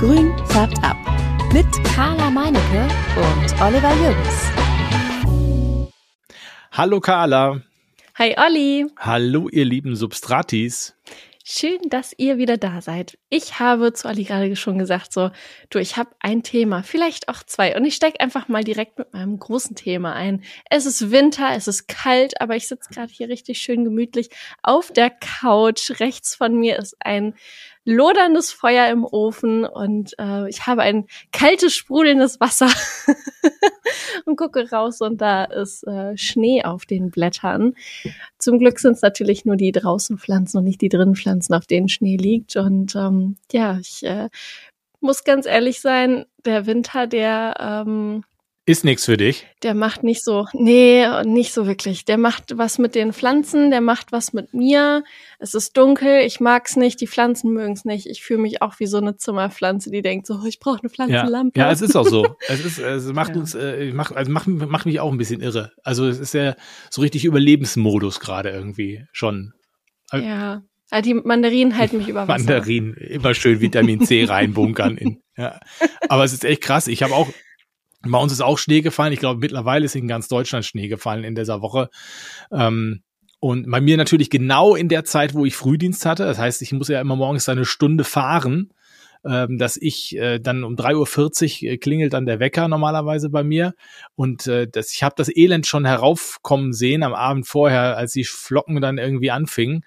Grün färbt ab. Mit Carla Meinecke und Oliver Jürgens. Hallo Carla. Hi Olli. Hallo ihr lieben Substratis. Schön, dass ihr wieder da seid. Ich habe zu Ali gerade schon gesagt, so, du, ich habe ein Thema, vielleicht auch zwei. Und ich steige einfach mal direkt mit meinem großen Thema ein. Es ist Winter, es ist kalt, aber ich sitze gerade hier richtig schön gemütlich auf der Couch. Rechts von mir ist ein loderndes Feuer im Ofen und äh, ich habe ein kaltes, sprudelndes Wasser und gucke raus und da ist äh, Schnee auf den Blättern. Zum Glück sind es natürlich nur die draußen Pflanzen und nicht die drinnen Pflanzen, auf denen Schnee liegt. Und ähm, ja, ich äh, muss ganz ehrlich sein, der Winter, der ähm, ist nichts für dich? Der macht nicht so, nee, nicht so wirklich. Der macht was mit den Pflanzen, der macht was mit mir. Es ist dunkel, ich mag's nicht, die Pflanzen mögen's nicht. Ich fühle mich auch wie so eine Zimmerpflanze, die denkt so, ich brauche eine Pflanzenlampe. Ja. ja, es ist auch so. es ist, es macht ja. uns, äh, macht, also macht, macht mich auch ein bisschen irre. Also es ist ja so richtig Überlebensmodus gerade irgendwie schon. Ja. Also die Mandarinen halten mich über Wasser. Mandarinen, immer schön Vitamin C reinbunkern. In, ja. Aber es ist echt krass. Ich habe auch bei uns ist auch Schnee gefallen. Ich glaube, mittlerweile ist in ganz Deutschland Schnee gefallen in dieser Woche. Ähm, und bei mir natürlich genau in der Zeit, wo ich Frühdienst hatte. Das heißt, ich muss ja immer morgens eine Stunde fahren, ähm, dass ich äh, dann um 3.40 Uhr äh, klingelt dann der Wecker normalerweise bei mir. Und äh, das, ich habe das Elend schon heraufkommen sehen am Abend vorher, als die Flocken dann irgendwie anfingen.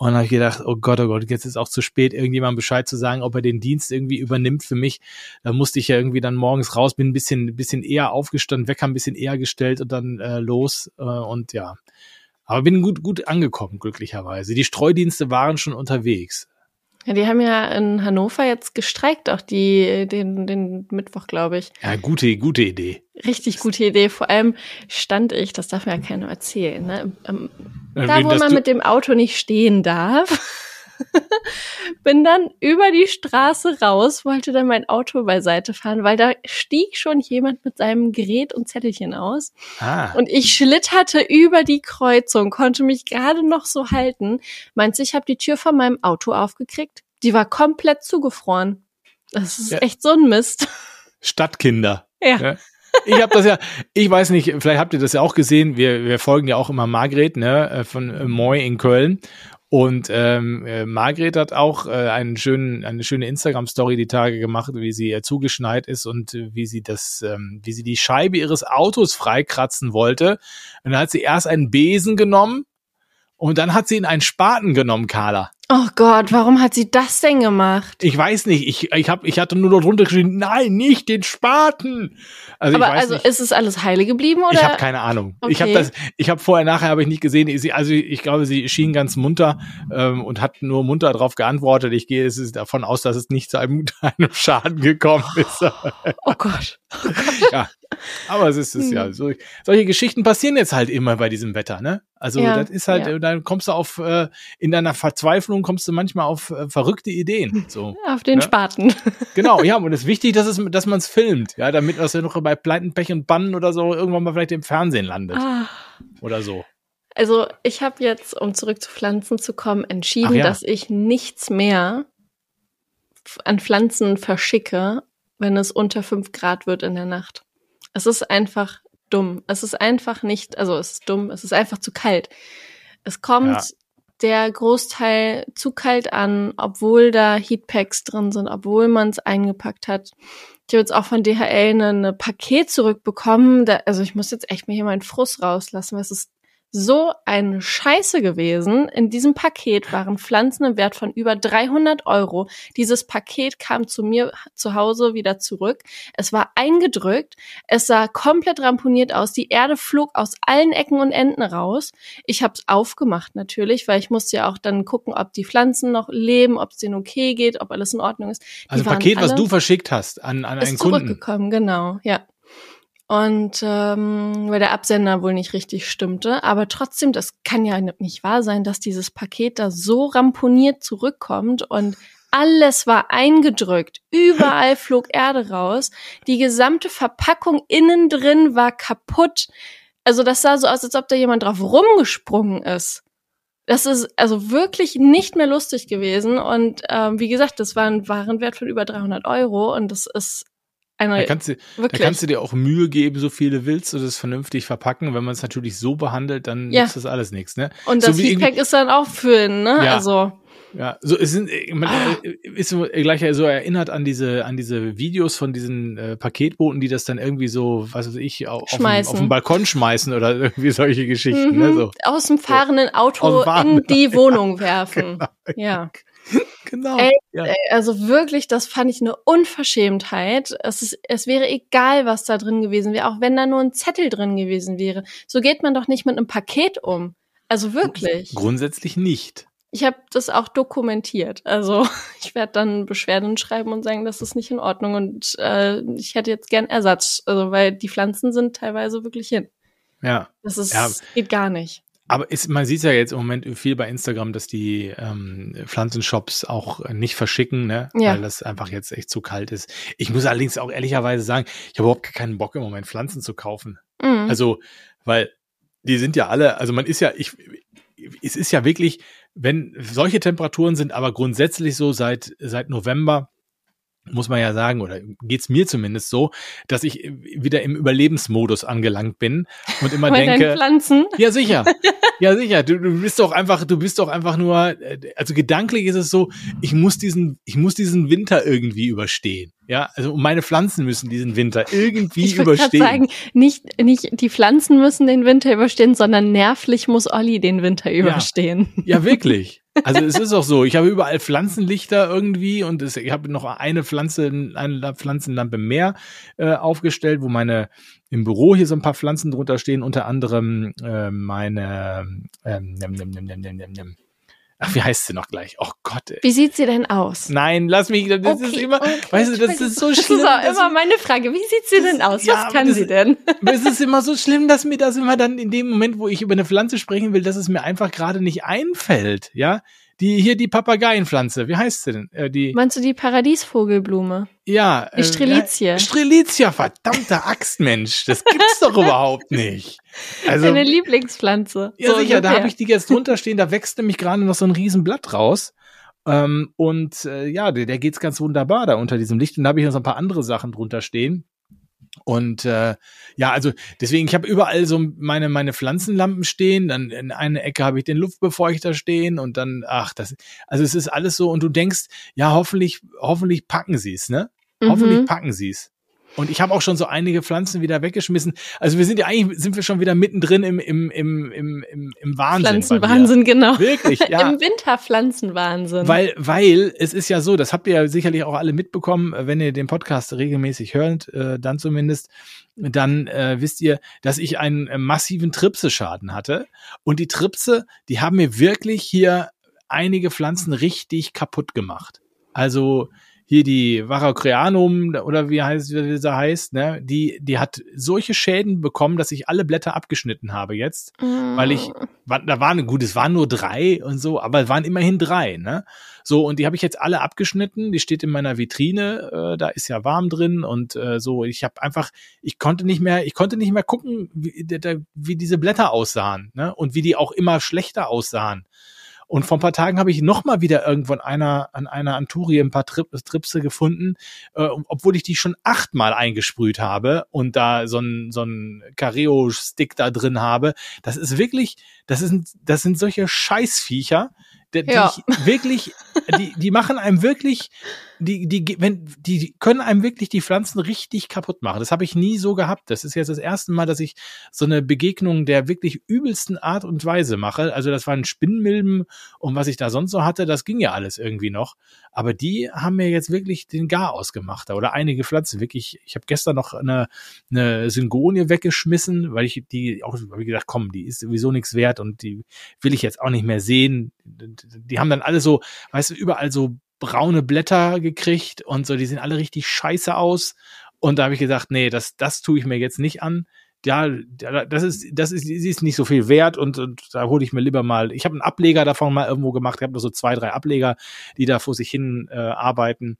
Und dann habe ich gedacht, oh Gott, oh Gott, jetzt ist auch zu spät, irgendjemandem Bescheid zu sagen, ob er den Dienst irgendwie übernimmt für mich. Da musste ich ja irgendwie dann morgens raus, bin ein bisschen, bisschen eher aufgestanden, Wecker ein bisschen eher gestellt und dann äh, los. Äh, und ja. Aber bin gut, gut angekommen, glücklicherweise. Die Streudienste waren schon unterwegs. Ja, die haben ja in Hannover jetzt gestreikt, auch die, den, den Mittwoch, glaube ich. Ja, gute, gute Idee. Richtig gute Idee. Vor allem stand ich, das darf mir ja keiner erzählen, ne? Da, wo man mit dem Auto nicht stehen darf. bin dann über die Straße raus, wollte dann mein Auto beiseite fahren, weil da stieg schon jemand mit seinem Gerät und Zettelchen aus. Ah. Und ich schlitterte über die Kreuzung, konnte mich gerade noch so halten. Meinst du, ich habe die Tür von meinem Auto aufgekriegt? Die war komplett zugefroren. Das ist ja. echt so ein Mist. Stadtkinder. ja. ja ich habe das ja, ich weiß nicht, vielleicht habt ihr das ja auch gesehen. Wir, wir folgen ja auch immer Margret, ne, äh, von Moy in Köln. Und ähm, äh, Margret hat auch äh, einen schönen, eine schöne Instagram-Story die Tage gemacht, wie sie äh, zugeschneit ist und äh, wie sie das, ähm, wie sie die Scheibe ihres Autos freikratzen wollte. Und dann hat sie erst einen Besen genommen und dann hat sie ihn einen Spaten genommen, Carla. Oh Gott, warum hat sie das denn gemacht? Ich weiß nicht. Ich, ich, hab, ich hatte nur darunter geschrieben, nein, nicht den Spaten. Also Aber also nicht. ist es alles heile geblieben oder? Ich habe keine Ahnung. Okay. Ich habe das, ich habe vorher nachher habe ich nicht gesehen. Sie, also ich glaube, sie schien ganz munter ähm, und hat nur munter darauf geantwortet. Ich gehe es ist davon aus, dass es nicht zu einem, einem Schaden gekommen ist. oh Gott. Oh Gott. ja. Aber es ist es hm. ja. So, solche Geschichten passieren jetzt halt immer bei diesem Wetter, ne? Also ja, das ist halt, ja. dann kommst du auf äh, in deiner Verzweiflung kommst du manchmal auf äh, verrückte Ideen. So, auf den ne? Spaten. Genau, ja, und es ist wichtig, dass es, dass man es filmt, ja, damit das ja noch bei Pleiten, Pech und Bannen oder so irgendwann mal vielleicht im Fernsehen landet. Ah. Oder so. Also ich habe jetzt, um zurück zu Pflanzen zu kommen, entschieden, ja. dass ich nichts mehr an Pflanzen verschicke, wenn es unter fünf Grad wird in der Nacht. Es ist einfach dumm. Es ist einfach nicht, also es ist dumm, es ist einfach zu kalt. Es kommt ja. der Großteil zu kalt an, obwohl da Heatpacks drin sind, obwohl man es eingepackt hat. Ich habe jetzt auch von DHL eine, eine Paket zurückbekommen. Da, also ich muss jetzt echt mir hier meinen Frust rauslassen, weil es ist so eine Scheiße gewesen. In diesem Paket waren Pflanzen im Wert von über 300 Euro. Dieses Paket kam zu mir zu Hause wieder zurück. Es war eingedrückt. Es sah komplett ramponiert aus. Die Erde flog aus allen Ecken und Enden raus. Ich habe es aufgemacht natürlich, weil ich musste ja auch dann gucken, ob die Pflanzen noch leben, ob es denen okay geht, ob alles in Ordnung ist. Die also ein Paket, was du verschickt hast an, an einen Kunden. Ist zurückgekommen, genau, ja. Und ähm, weil der Absender wohl nicht richtig stimmte. Aber trotzdem, das kann ja nicht wahr sein, dass dieses Paket da so ramponiert zurückkommt und alles war eingedrückt. Überall flog Erde raus. Die gesamte Verpackung innen drin war kaputt. Also das sah so aus, als ob da jemand drauf rumgesprungen ist. Das ist also wirklich nicht mehr lustig gewesen. Und ähm, wie gesagt, das war ein Warenwert von über 300 Euro und das ist eine, da, kannst du, da kannst du dir auch Mühe geben, so viele willst du das vernünftig verpacken. Wenn man es natürlich so behandelt, dann ja. ist das alles nichts. Ne? Und das so Feedback ist dann auch für, ne? Ja. Also ja, so es sind man ah. ist so gleich so erinnert an diese an diese Videos von diesen äh, Paketboten, die das dann irgendwie so, was weiß ich, auf, auf, den Balkon schmeißen oder irgendwie solche Geschichten. Ne, mhm. ne, so. Aus dem fahrenden Auto in die Wohnung werfen. Genau. Ja. genau. Ey, ja. Also wirklich, das fand ich eine Unverschämtheit. Es, ist, es wäre egal, was da drin gewesen wäre, auch wenn da nur ein Zettel drin gewesen wäre. So geht man doch nicht mit einem Paket um. Also wirklich. Grundsätzlich nicht. Ich habe das auch dokumentiert. Also ich werde dann Beschwerden schreiben und sagen, das ist nicht in Ordnung und äh, ich hätte jetzt gern Ersatz, also weil die Pflanzen sind teilweise wirklich hin. Ja. Das ist ja. geht gar nicht. Aber ist, man sieht ja jetzt im Moment viel bei Instagram, dass die ähm, Pflanzenshops auch nicht verschicken, ne? Ja. Weil das einfach jetzt echt zu kalt ist. Ich muss allerdings auch ehrlicherweise sagen, ich habe überhaupt keinen Bock im Moment Pflanzen zu kaufen. Mhm. Also, weil die sind ja alle, also man ist ja, ich, es ist ja wirklich, wenn solche Temperaturen sind, aber grundsätzlich so seit, seit November, muss man ja sagen, oder geht's mir zumindest so, dass ich wieder im Überlebensmodus angelangt bin und immer denke. Pflanzen? Ja, sicher. Ja, sicher. Du, du bist doch einfach, du bist doch einfach nur, also gedanklich ist es so, ich muss diesen, ich muss diesen Winter irgendwie überstehen. Ja, also meine Pflanzen müssen diesen Winter irgendwie ich überstehen. Ich sagen, nicht, nicht die Pflanzen müssen den Winter überstehen, sondern nervlich muss Olli den Winter überstehen. Ja, ja wirklich. Also es ist auch so, ich habe überall Pflanzenlichter irgendwie und es, ich habe noch eine Pflanze, eine Pflanzenlampe mehr äh, aufgestellt, wo meine im Büro hier so ein paar Pflanzen drunter stehen, unter anderem äh, meine ähm, nem, nem, nem, nem, nem, nem. Ach, wie heißt sie noch gleich? Oh Gott. Ey. Wie sieht sie denn aus? Nein, lass mich, das okay, ist immer, okay, weißt du, das ist so schlimm. Das ist immer meine Frage. Wie sieht sie denn aus? Ja, Was kann das, sie denn? Es ist immer so schlimm, dass mir das immer dann in dem Moment, wo ich über eine Pflanze sprechen will, dass es mir einfach gerade nicht einfällt, ja? Die, hier die Papageienpflanze, wie heißt sie denn? Äh, die, Meinst du die Paradiesvogelblume? Ja. Die Strelizie. Äh, Strelizie, verdammter Axtmensch. Das gibt's doch überhaupt nicht. Also, Deine Lieblingspflanze. Ja, so sicher, ungefähr. da habe ich die jetzt drunter stehen, da wächst nämlich gerade noch so ein Riesenblatt raus. Ähm, und äh, ja, der, der geht's ganz wunderbar da unter diesem Licht. Und da habe ich noch so ein paar andere Sachen drunter stehen. Und äh, ja, also deswegen, ich habe überall so meine, meine Pflanzenlampen stehen, dann in einer Ecke habe ich den Luftbefeuchter stehen und dann, ach, das, also es ist alles so, und du denkst, ja, hoffentlich, hoffentlich packen sie es, ne? Mhm. Hoffentlich packen sie es. Und ich habe auch schon so einige Pflanzen wieder weggeschmissen. Also wir sind ja eigentlich sind wir schon wieder mittendrin im im im im im, im Wahnsinn. Pflanzenwahnsinn, genau. Wirklich, ja. Im Winterpflanzenwahnsinn. Weil weil es ist ja so, das habt ihr ja sicherlich auch alle mitbekommen, wenn ihr den Podcast regelmäßig hört, äh, dann zumindest, dann äh, wisst ihr, dass ich einen äh, massiven Tripseschaden hatte und die Tripse, die haben mir wirklich hier einige Pflanzen richtig kaputt gemacht. Also hier die Varrocrianum oder wie heißt wie sie heißt, ne, die die hat solche Schäden bekommen, dass ich alle Blätter abgeschnitten habe jetzt, mm. weil ich da waren gut, es waren nur drei und so, aber es waren immerhin drei, ne? So und die habe ich jetzt alle abgeschnitten, die steht in meiner Vitrine, äh, da ist ja warm drin und äh, so, ich habe einfach ich konnte nicht mehr, ich konnte nicht mehr gucken, wie, wie diese Blätter aussahen, ne? Und wie die auch immer schlechter aussahen. Und vor ein paar Tagen habe ich noch mal wieder irgendwo an einer, an einer Anturie ein paar Trip, Tripse gefunden, äh, obwohl ich die schon achtmal eingesprüht habe und da so ein, so ein Careo-Stick da drin habe. Das ist wirklich, das sind, das sind solche Scheißviecher, die, ja. die wirklich, die, die machen einem wirklich, die, die, wenn, die können einem wirklich die Pflanzen richtig kaputt machen. Das habe ich nie so gehabt. Das ist jetzt das erste Mal, dass ich so eine Begegnung der wirklich übelsten Art und Weise mache. Also das waren Spinnmilben und was ich da sonst so hatte, das ging ja alles irgendwie noch. Aber die haben mir jetzt wirklich den Gar ausgemacht. Oder einige Pflanzen. Wirklich, ich habe gestern noch eine, eine Syngonie weggeschmissen, weil ich die auch, wie gesagt, komm, die ist sowieso nichts wert und die will ich jetzt auch nicht mehr sehen. Die haben dann alle so, weißt du, überall so braune Blätter gekriegt und so, die sehen alle richtig scheiße aus. Und da habe ich gesagt, nee, das, das tue ich mir jetzt nicht an. Ja, das ist, das ist, sie ist nicht so viel wert und, und da hole ich mir lieber mal. Ich habe einen Ableger davon mal irgendwo gemacht. Ich habe nur so zwei, drei Ableger, die da vor sich hin äh, arbeiten.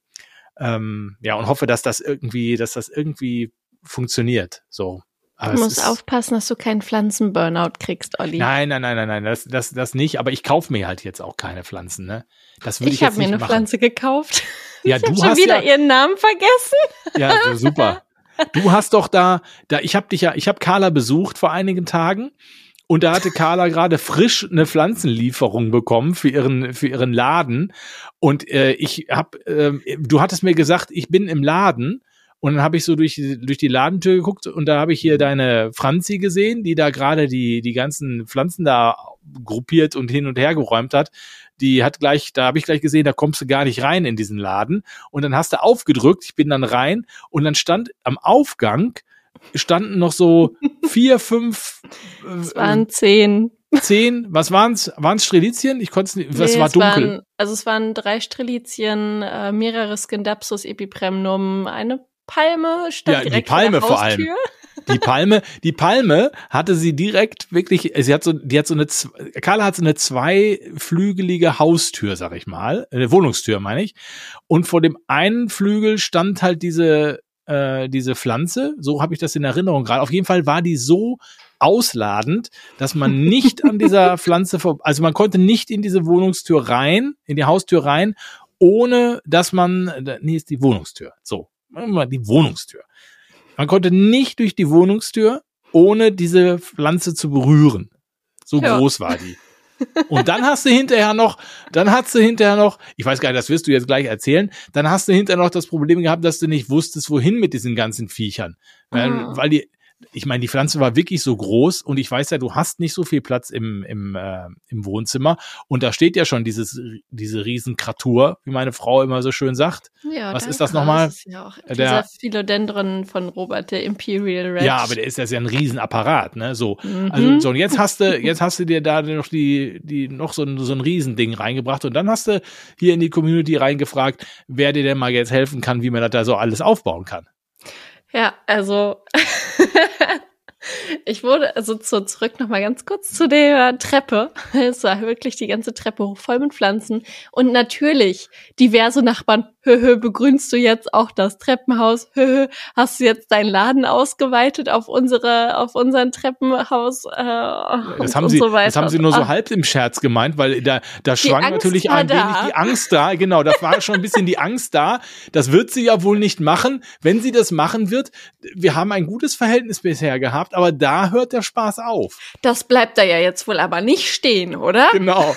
Ähm, ja, und hoffe, dass das irgendwie, dass das irgendwie funktioniert. So. Aber du musst aufpassen, dass du keinen Pflanzenburnout kriegst, Olli. Nein, nein, nein, nein, nein, das, das, das nicht. Aber ich kaufe mir halt jetzt auch keine Pflanzen, ne? Das würde ich, ich habe mir eine machen. Pflanze gekauft. Ja, ich du schon hast wieder ja, ihren Namen vergessen. Ja, so super. Du hast doch da, da ich habe dich ja, ich habe Carla besucht vor einigen Tagen und da hatte Carla gerade frisch eine Pflanzenlieferung bekommen für ihren für ihren Laden und äh, ich habe, äh, du hattest mir gesagt, ich bin im Laden und dann habe ich so durch, durch die Ladentür geguckt und da habe ich hier deine Franzi gesehen, die da gerade die, die ganzen Pflanzen da gruppiert und hin und her geräumt hat. Die hat gleich, da habe ich gleich gesehen, da kommst du gar nicht rein in diesen Laden. Und dann hast du aufgedrückt, ich bin dann rein und dann stand am Aufgang standen noch so vier, fünf. Es waren zehn. Zehn, was waren's? Waren's Strelizien? Ich konnte es nicht, was Nee, war es dunkel. Waren, also es waren drei Strelizien, äh, mehrere Scindapsus epipremnum, eine Palme stand Ja, die direkt Palme vor vor der allem. Haustür. Die Palme, die Palme hatte sie direkt wirklich, sie hat so, die hat so eine, Carla hat so eine zweiflügelige Haustür, sag ich mal, eine Wohnungstür meine ich. Und vor dem einen Flügel stand halt diese, äh, diese Pflanze, so habe ich das in Erinnerung gerade. Auf jeden Fall war die so ausladend, dass man nicht an dieser Pflanze, vor, also man konnte nicht in diese Wohnungstür rein, in die Haustür rein, ohne dass man, nee, ist die Wohnungstür, so, die Wohnungstür. Man konnte nicht durch die Wohnungstür, ohne diese Pflanze zu berühren. So Ja. groß war die. Und dann hast du hinterher noch, dann hast du hinterher noch, ich weiß gar nicht, das wirst du jetzt gleich erzählen, dann hast du hinterher noch das Problem gehabt, dass du nicht wusstest, wohin mit diesen ganzen Viechern. Weil, Ah. weil die, ich meine, die Pflanze war wirklich so groß und ich weiß ja, du hast nicht so viel Platz im, im, äh, im Wohnzimmer. Und da steht ja schon dieses, diese Riesenkratur, wie meine Frau immer so schön sagt. Ja, Was ist das nochmal? ist ja auch Der- dieser Philodendron von Robert, der Imperial Red. Ja, aber der ist das ja ein Riesenapparat, ne? So. Mhm. Also so und jetzt hast du jetzt hast du dir da noch die die noch so ein so ein Riesending reingebracht und dann hast du hier in die Community reingefragt, wer dir denn mal jetzt helfen kann, wie man das da so alles aufbauen kann. Ja, also ich wurde also zu, zurück noch mal ganz kurz zu der Treppe. Es war wirklich die ganze Treppe voll mit Pflanzen und natürlich diverse Nachbarn. Höhö, begrünst du jetzt auch das Treppenhaus? Höhö, hast du jetzt deinen Laden ausgeweitet auf unsere auf unseren Treppenhaus? Äh, Das haben sie so das haben sie nur so Ah, halb im Scherz gemeint, weil da da schwang Angst natürlich ein da. wenig die Angst da. Genau, da war schon ein bisschen die Angst da. Das wird sie ja wohl nicht machen. Wenn sie das machen wird, wir haben ein gutes Verhältnis bisher gehabt, aber da hört der Spaß auf. Das bleibt da ja jetzt wohl aber nicht stehen, oder? Genau.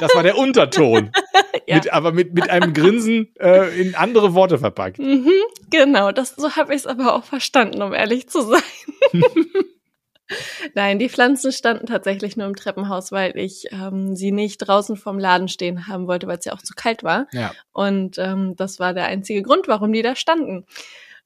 Das war der Unterton. Ja. mit, aber mit, mit einem Grinsen äh, in andere Worte verpackt. Mhm, genau, das, so habe ich es aber auch verstanden, um ehrlich zu sein. Nein, die Pflanzen standen tatsächlich nur im Treppenhaus, weil ich ähm, sie nicht draußen vorm Laden stehen haben wollte, weil es ja auch zu kalt war. Ja. Und ähm, das war der einzige Grund, warum die da standen.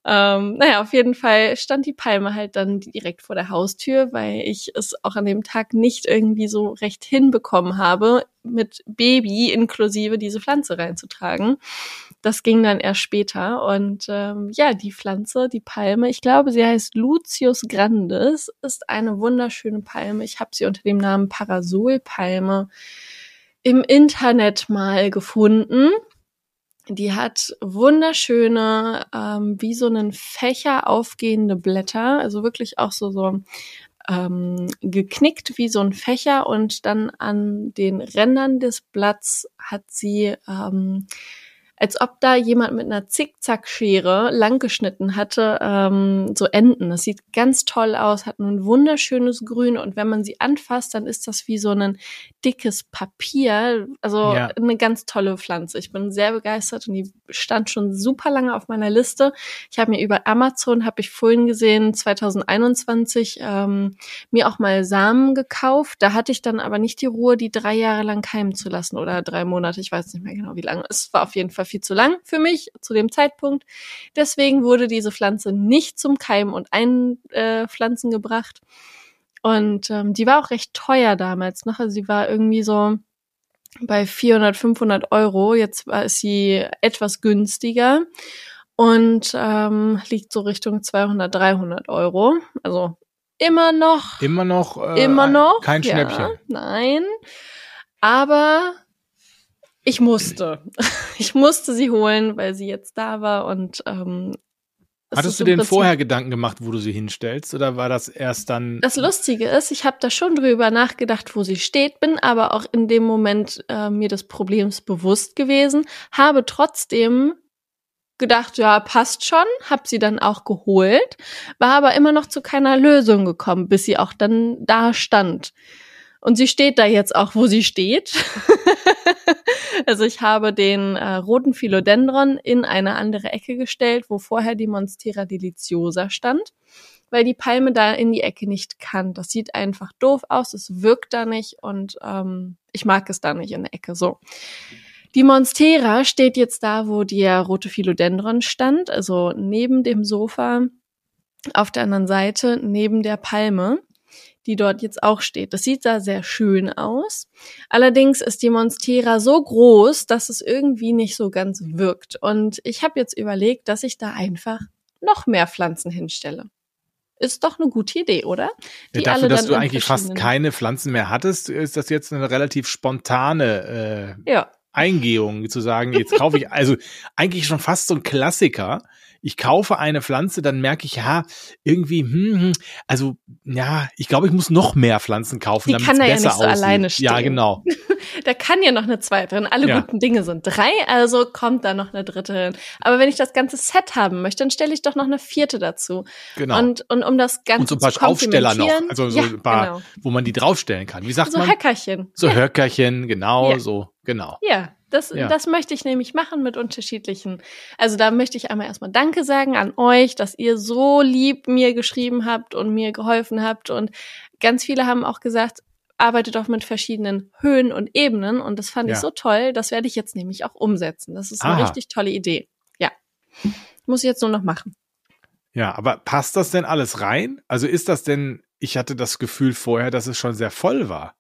Ähm, naja, auf jeden Fall stand die Palme halt dann direkt vor der Haustür, weil ich es auch an dem Tag nicht irgendwie so recht hinbekommen habe, mit Baby inklusive diese Pflanze reinzutragen. Das ging dann erst später. Und ähm, ja, die Pflanze, die Palme, ich glaube, sie heißt Lucius grandis, ist eine wunderschöne Palme. Ich habe sie unter dem Namen Parasolpalme im Internet mal gefunden. Die hat wunderschöne, ähm, wie so einen Fächer aufgehende Blätter, also wirklich auch so so ähm, geknickt wie so ein Fächer und dann an den Rändern des Blatts hat sie ähm, als ob da jemand mit einer Zickzackschere langgeschnitten hatte, ähm, so Enden. Das sieht ganz toll aus, hat ein wunderschönes Grün und wenn man sie anfasst, dann ist das wie so ein dickes Papier. Also Ja. eine ganz tolle Pflanze. Ich bin sehr begeistert und die stand schon super lange auf meiner Liste. Ich habe mir über Amazon, habe ich vorhin gesehen, 2021 ähm, mir auch mal Samen gekauft. Da hatte ich dann aber nicht die Ruhe, die drei Jahre lang keimen zu lassen oder drei Monate. Ich weiß nicht mehr genau, wie lange. Es war auf jeden Fall viel zu lang für mich zu dem Zeitpunkt. Deswegen wurde diese Pflanze nicht zum Keimen und Einpflanzen gebracht. Und ähm, die war auch recht teuer damals noch. Also sie war irgendwie so bei 400, 500 Euro. Jetzt war ist sie etwas günstiger und ähm, liegt so Richtung 200, 300 Euro. Also immer noch Immer noch. Äh, Immer noch? Kein ja, Schnäppchen. Nein. Aber ich musste. Ich musste sie holen, weil sie jetzt da war und ähm, Hattest du denn vorher Gedanken gemacht, wo du sie hinstellst, oder war das erst dann? Das Lustige ist, ich habe da schon drüber nachgedacht, wo sie steht, bin aber auch in dem Moment äh, mir des Problems bewusst gewesen, habe trotzdem gedacht, ja, passt schon, hab sie dann auch geholt, war aber immer noch zu keiner Lösung gekommen, bis sie auch dann da stand. Und sie steht da jetzt auch, wo sie steht. also ich habe den äh, roten Philodendron in eine andere Ecke gestellt, wo vorher die Monstera deliciosa stand, weil die Palme da in die Ecke nicht kann. Das sieht einfach doof aus, es wirkt da nicht und ähm, ich mag es da nicht in der Ecke. So. Die Monstera steht jetzt da, wo der rote Philodendron stand, also neben dem Sofa auf der anderen Seite, neben der Palme die dort jetzt auch steht. Das sieht da sehr schön aus. Allerdings ist die Monstera so groß, dass es irgendwie nicht so ganz wirkt. Und ich habe jetzt überlegt, dass ich da einfach noch mehr Pflanzen hinstelle. Ist doch eine gute Idee, oder? Die ja, dafür, dass du eigentlich fast keine Pflanzen mehr hattest, ist das jetzt eine relativ spontane äh, ja. Eingehung, zu sagen, jetzt kaufe ich, also eigentlich schon fast so ein Klassiker ich kaufe eine Pflanze, dann merke ich, ja, irgendwie, hm, hm, also ja, ich glaube, ich muss noch mehr Pflanzen kaufen, damit es besser ja nicht so aussieht. alleine stehen. Ja, genau. da kann ja noch eine zweite drin. Alle ja. guten Dinge sind drei, also kommt da noch eine dritte hin. Aber wenn ich das ganze Set haben möchte, dann stelle ich doch noch eine vierte dazu. Genau. Und, und um das Ganze und so ein paar Aufsteller noch, also so ja, ein paar, genau. wo man die draufstellen kann. Wie sagt so man? So Höckerchen. So Höckerchen, genau, ja. so, genau. Ja, das, ja. das möchte ich nämlich machen mit unterschiedlichen. Also da möchte ich einmal erstmal Danke sagen an euch, dass ihr so lieb mir geschrieben habt und mir geholfen habt. Und ganz viele haben auch gesagt, arbeitet auch mit verschiedenen Höhen und Ebenen. Und das fand ja. ich so toll. Das werde ich jetzt nämlich auch umsetzen. Das ist eine Aha. richtig tolle Idee. Ja. Muss ich jetzt nur noch machen. Ja, aber passt das denn alles rein? Also ist das denn, ich hatte das Gefühl vorher, dass es schon sehr voll war.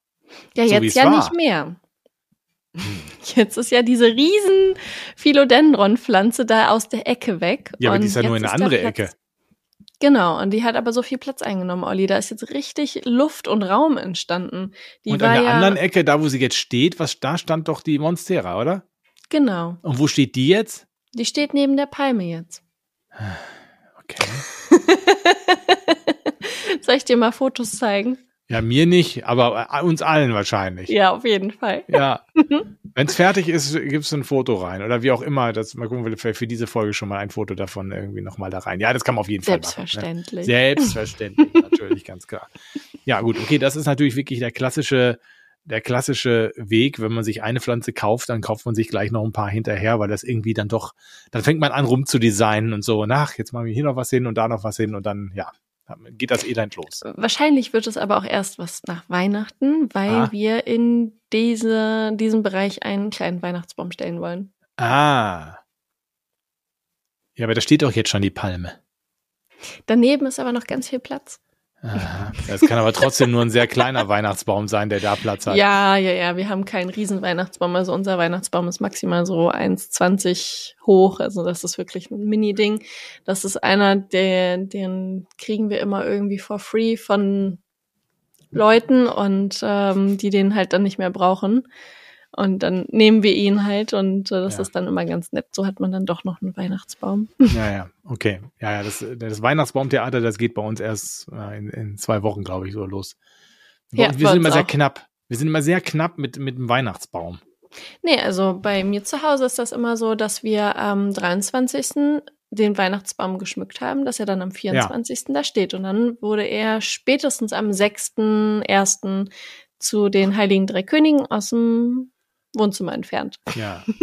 Ja, so jetzt ja war. nicht mehr. Jetzt ist ja diese riesen Philodendron-Pflanze da aus der Ecke weg. Ja, aber die ist ja nur in eine andere Ecke. Genau, und die hat aber so viel Platz eingenommen, Olli. Da ist jetzt richtig Luft und Raum entstanden. Die und an der ja anderen Ecke, da wo sie jetzt steht, was da stand doch die Monstera, oder? Genau. Und wo steht die jetzt? Die steht neben der Palme jetzt. Okay. Soll ich dir mal Fotos zeigen? Ja, mir nicht, aber äh, uns allen wahrscheinlich. Ja, auf jeden Fall. Ja. Wenn es fertig ist, gibst du ein Foto rein. Oder wie auch immer. Das, mal gucken, vielleicht für diese Folge schon mal ein Foto davon irgendwie nochmal da rein. Ja, das kann man auf jeden Fall machen. Selbstverständlich. Ne? Selbstverständlich, natürlich, ganz klar. Ja, gut, okay, das ist natürlich wirklich der klassische, der klassische Weg, wenn man sich eine Pflanze kauft, dann kauft man sich gleich noch ein paar hinterher, weil das irgendwie dann doch, dann fängt man an rumzudesignen und so, nach, jetzt machen wir hier noch was hin und da noch was hin und dann, ja, geht das Elend los. Wahrscheinlich wird es aber auch erst was nach Weihnachten, weil ah. wir in diese, diesem Bereich einen kleinen Weihnachtsbaum stellen wollen. Ah. Ja, aber da steht doch jetzt schon die Palme. Daneben ist aber noch ganz viel Platz. Es kann aber trotzdem nur ein sehr kleiner Weihnachtsbaum sein, der da Platz hat. Ja, ja, ja. Wir haben keinen riesen Weihnachtsbaum. Also unser Weihnachtsbaum ist maximal so 1,20 hoch. Also das ist wirklich ein Mini-Ding. Das ist einer, der, den kriegen wir immer irgendwie for free von Leuten und ähm, die den halt dann nicht mehr brauchen. Und dann nehmen wir ihn halt und äh, das ja. ist dann immer ganz nett. So hat man dann doch noch einen Weihnachtsbaum. Ja, ja, okay. Ja, ja, das, das Weihnachtsbaumtheater, das geht bei uns erst äh, in, in zwei Wochen, glaube ich, so los. Ja, wir sind immer sehr knapp. Wir sind immer sehr knapp mit, mit dem Weihnachtsbaum. Nee, also bei mir zu Hause ist das immer so, dass wir am 23. den Weihnachtsbaum geschmückt haben, dass er dann am 24. Ja. da steht. Und dann wurde er spätestens am 6.1. zu den Heiligen Drei Königen aus dem Wohnzimmer entfernt. Ja.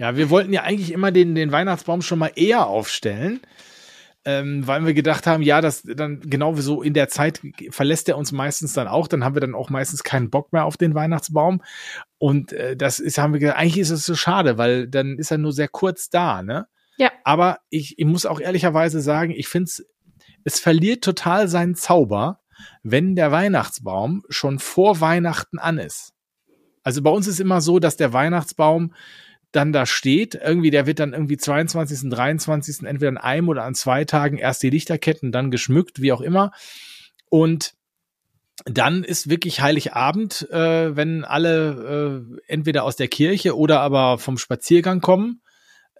Ja, wir wollten ja eigentlich immer den, den Weihnachtsbaum schon mal eher aufstellen. Ähm, weil wir gedacht haben, ja, das dann genau so in der Zeit verlässt er uns meistens dann auch, dann haben wir dann auch meistens keinen Bock mehr auf den Weihnachtsbaum. Und äh, das ist, haben wir gedacht, eigentlich ist es so schade, weil dann ist er nur sehr kurz da, ne? Ja. Aber ich, ich muss auch ehrlicherweise sagen, ich finde es, es verliert total seinen Zauber, wenn der Weihnachtsbaum schon vor Weihnachten an ist. Also bei uns ist immer so, dass der Weihnachtsbaum dann da steht. Irgendwie, der wird dann irgendwie 22., 23. entweder an einem oder an zwei Tagen erst die Lichterketten, dann geschmückt, wie auch immer. Und dann ist wirklich Heiligabend, äh, wenn alle äh, entweder aus der Kirche oder aber vom Spaziergang kommen.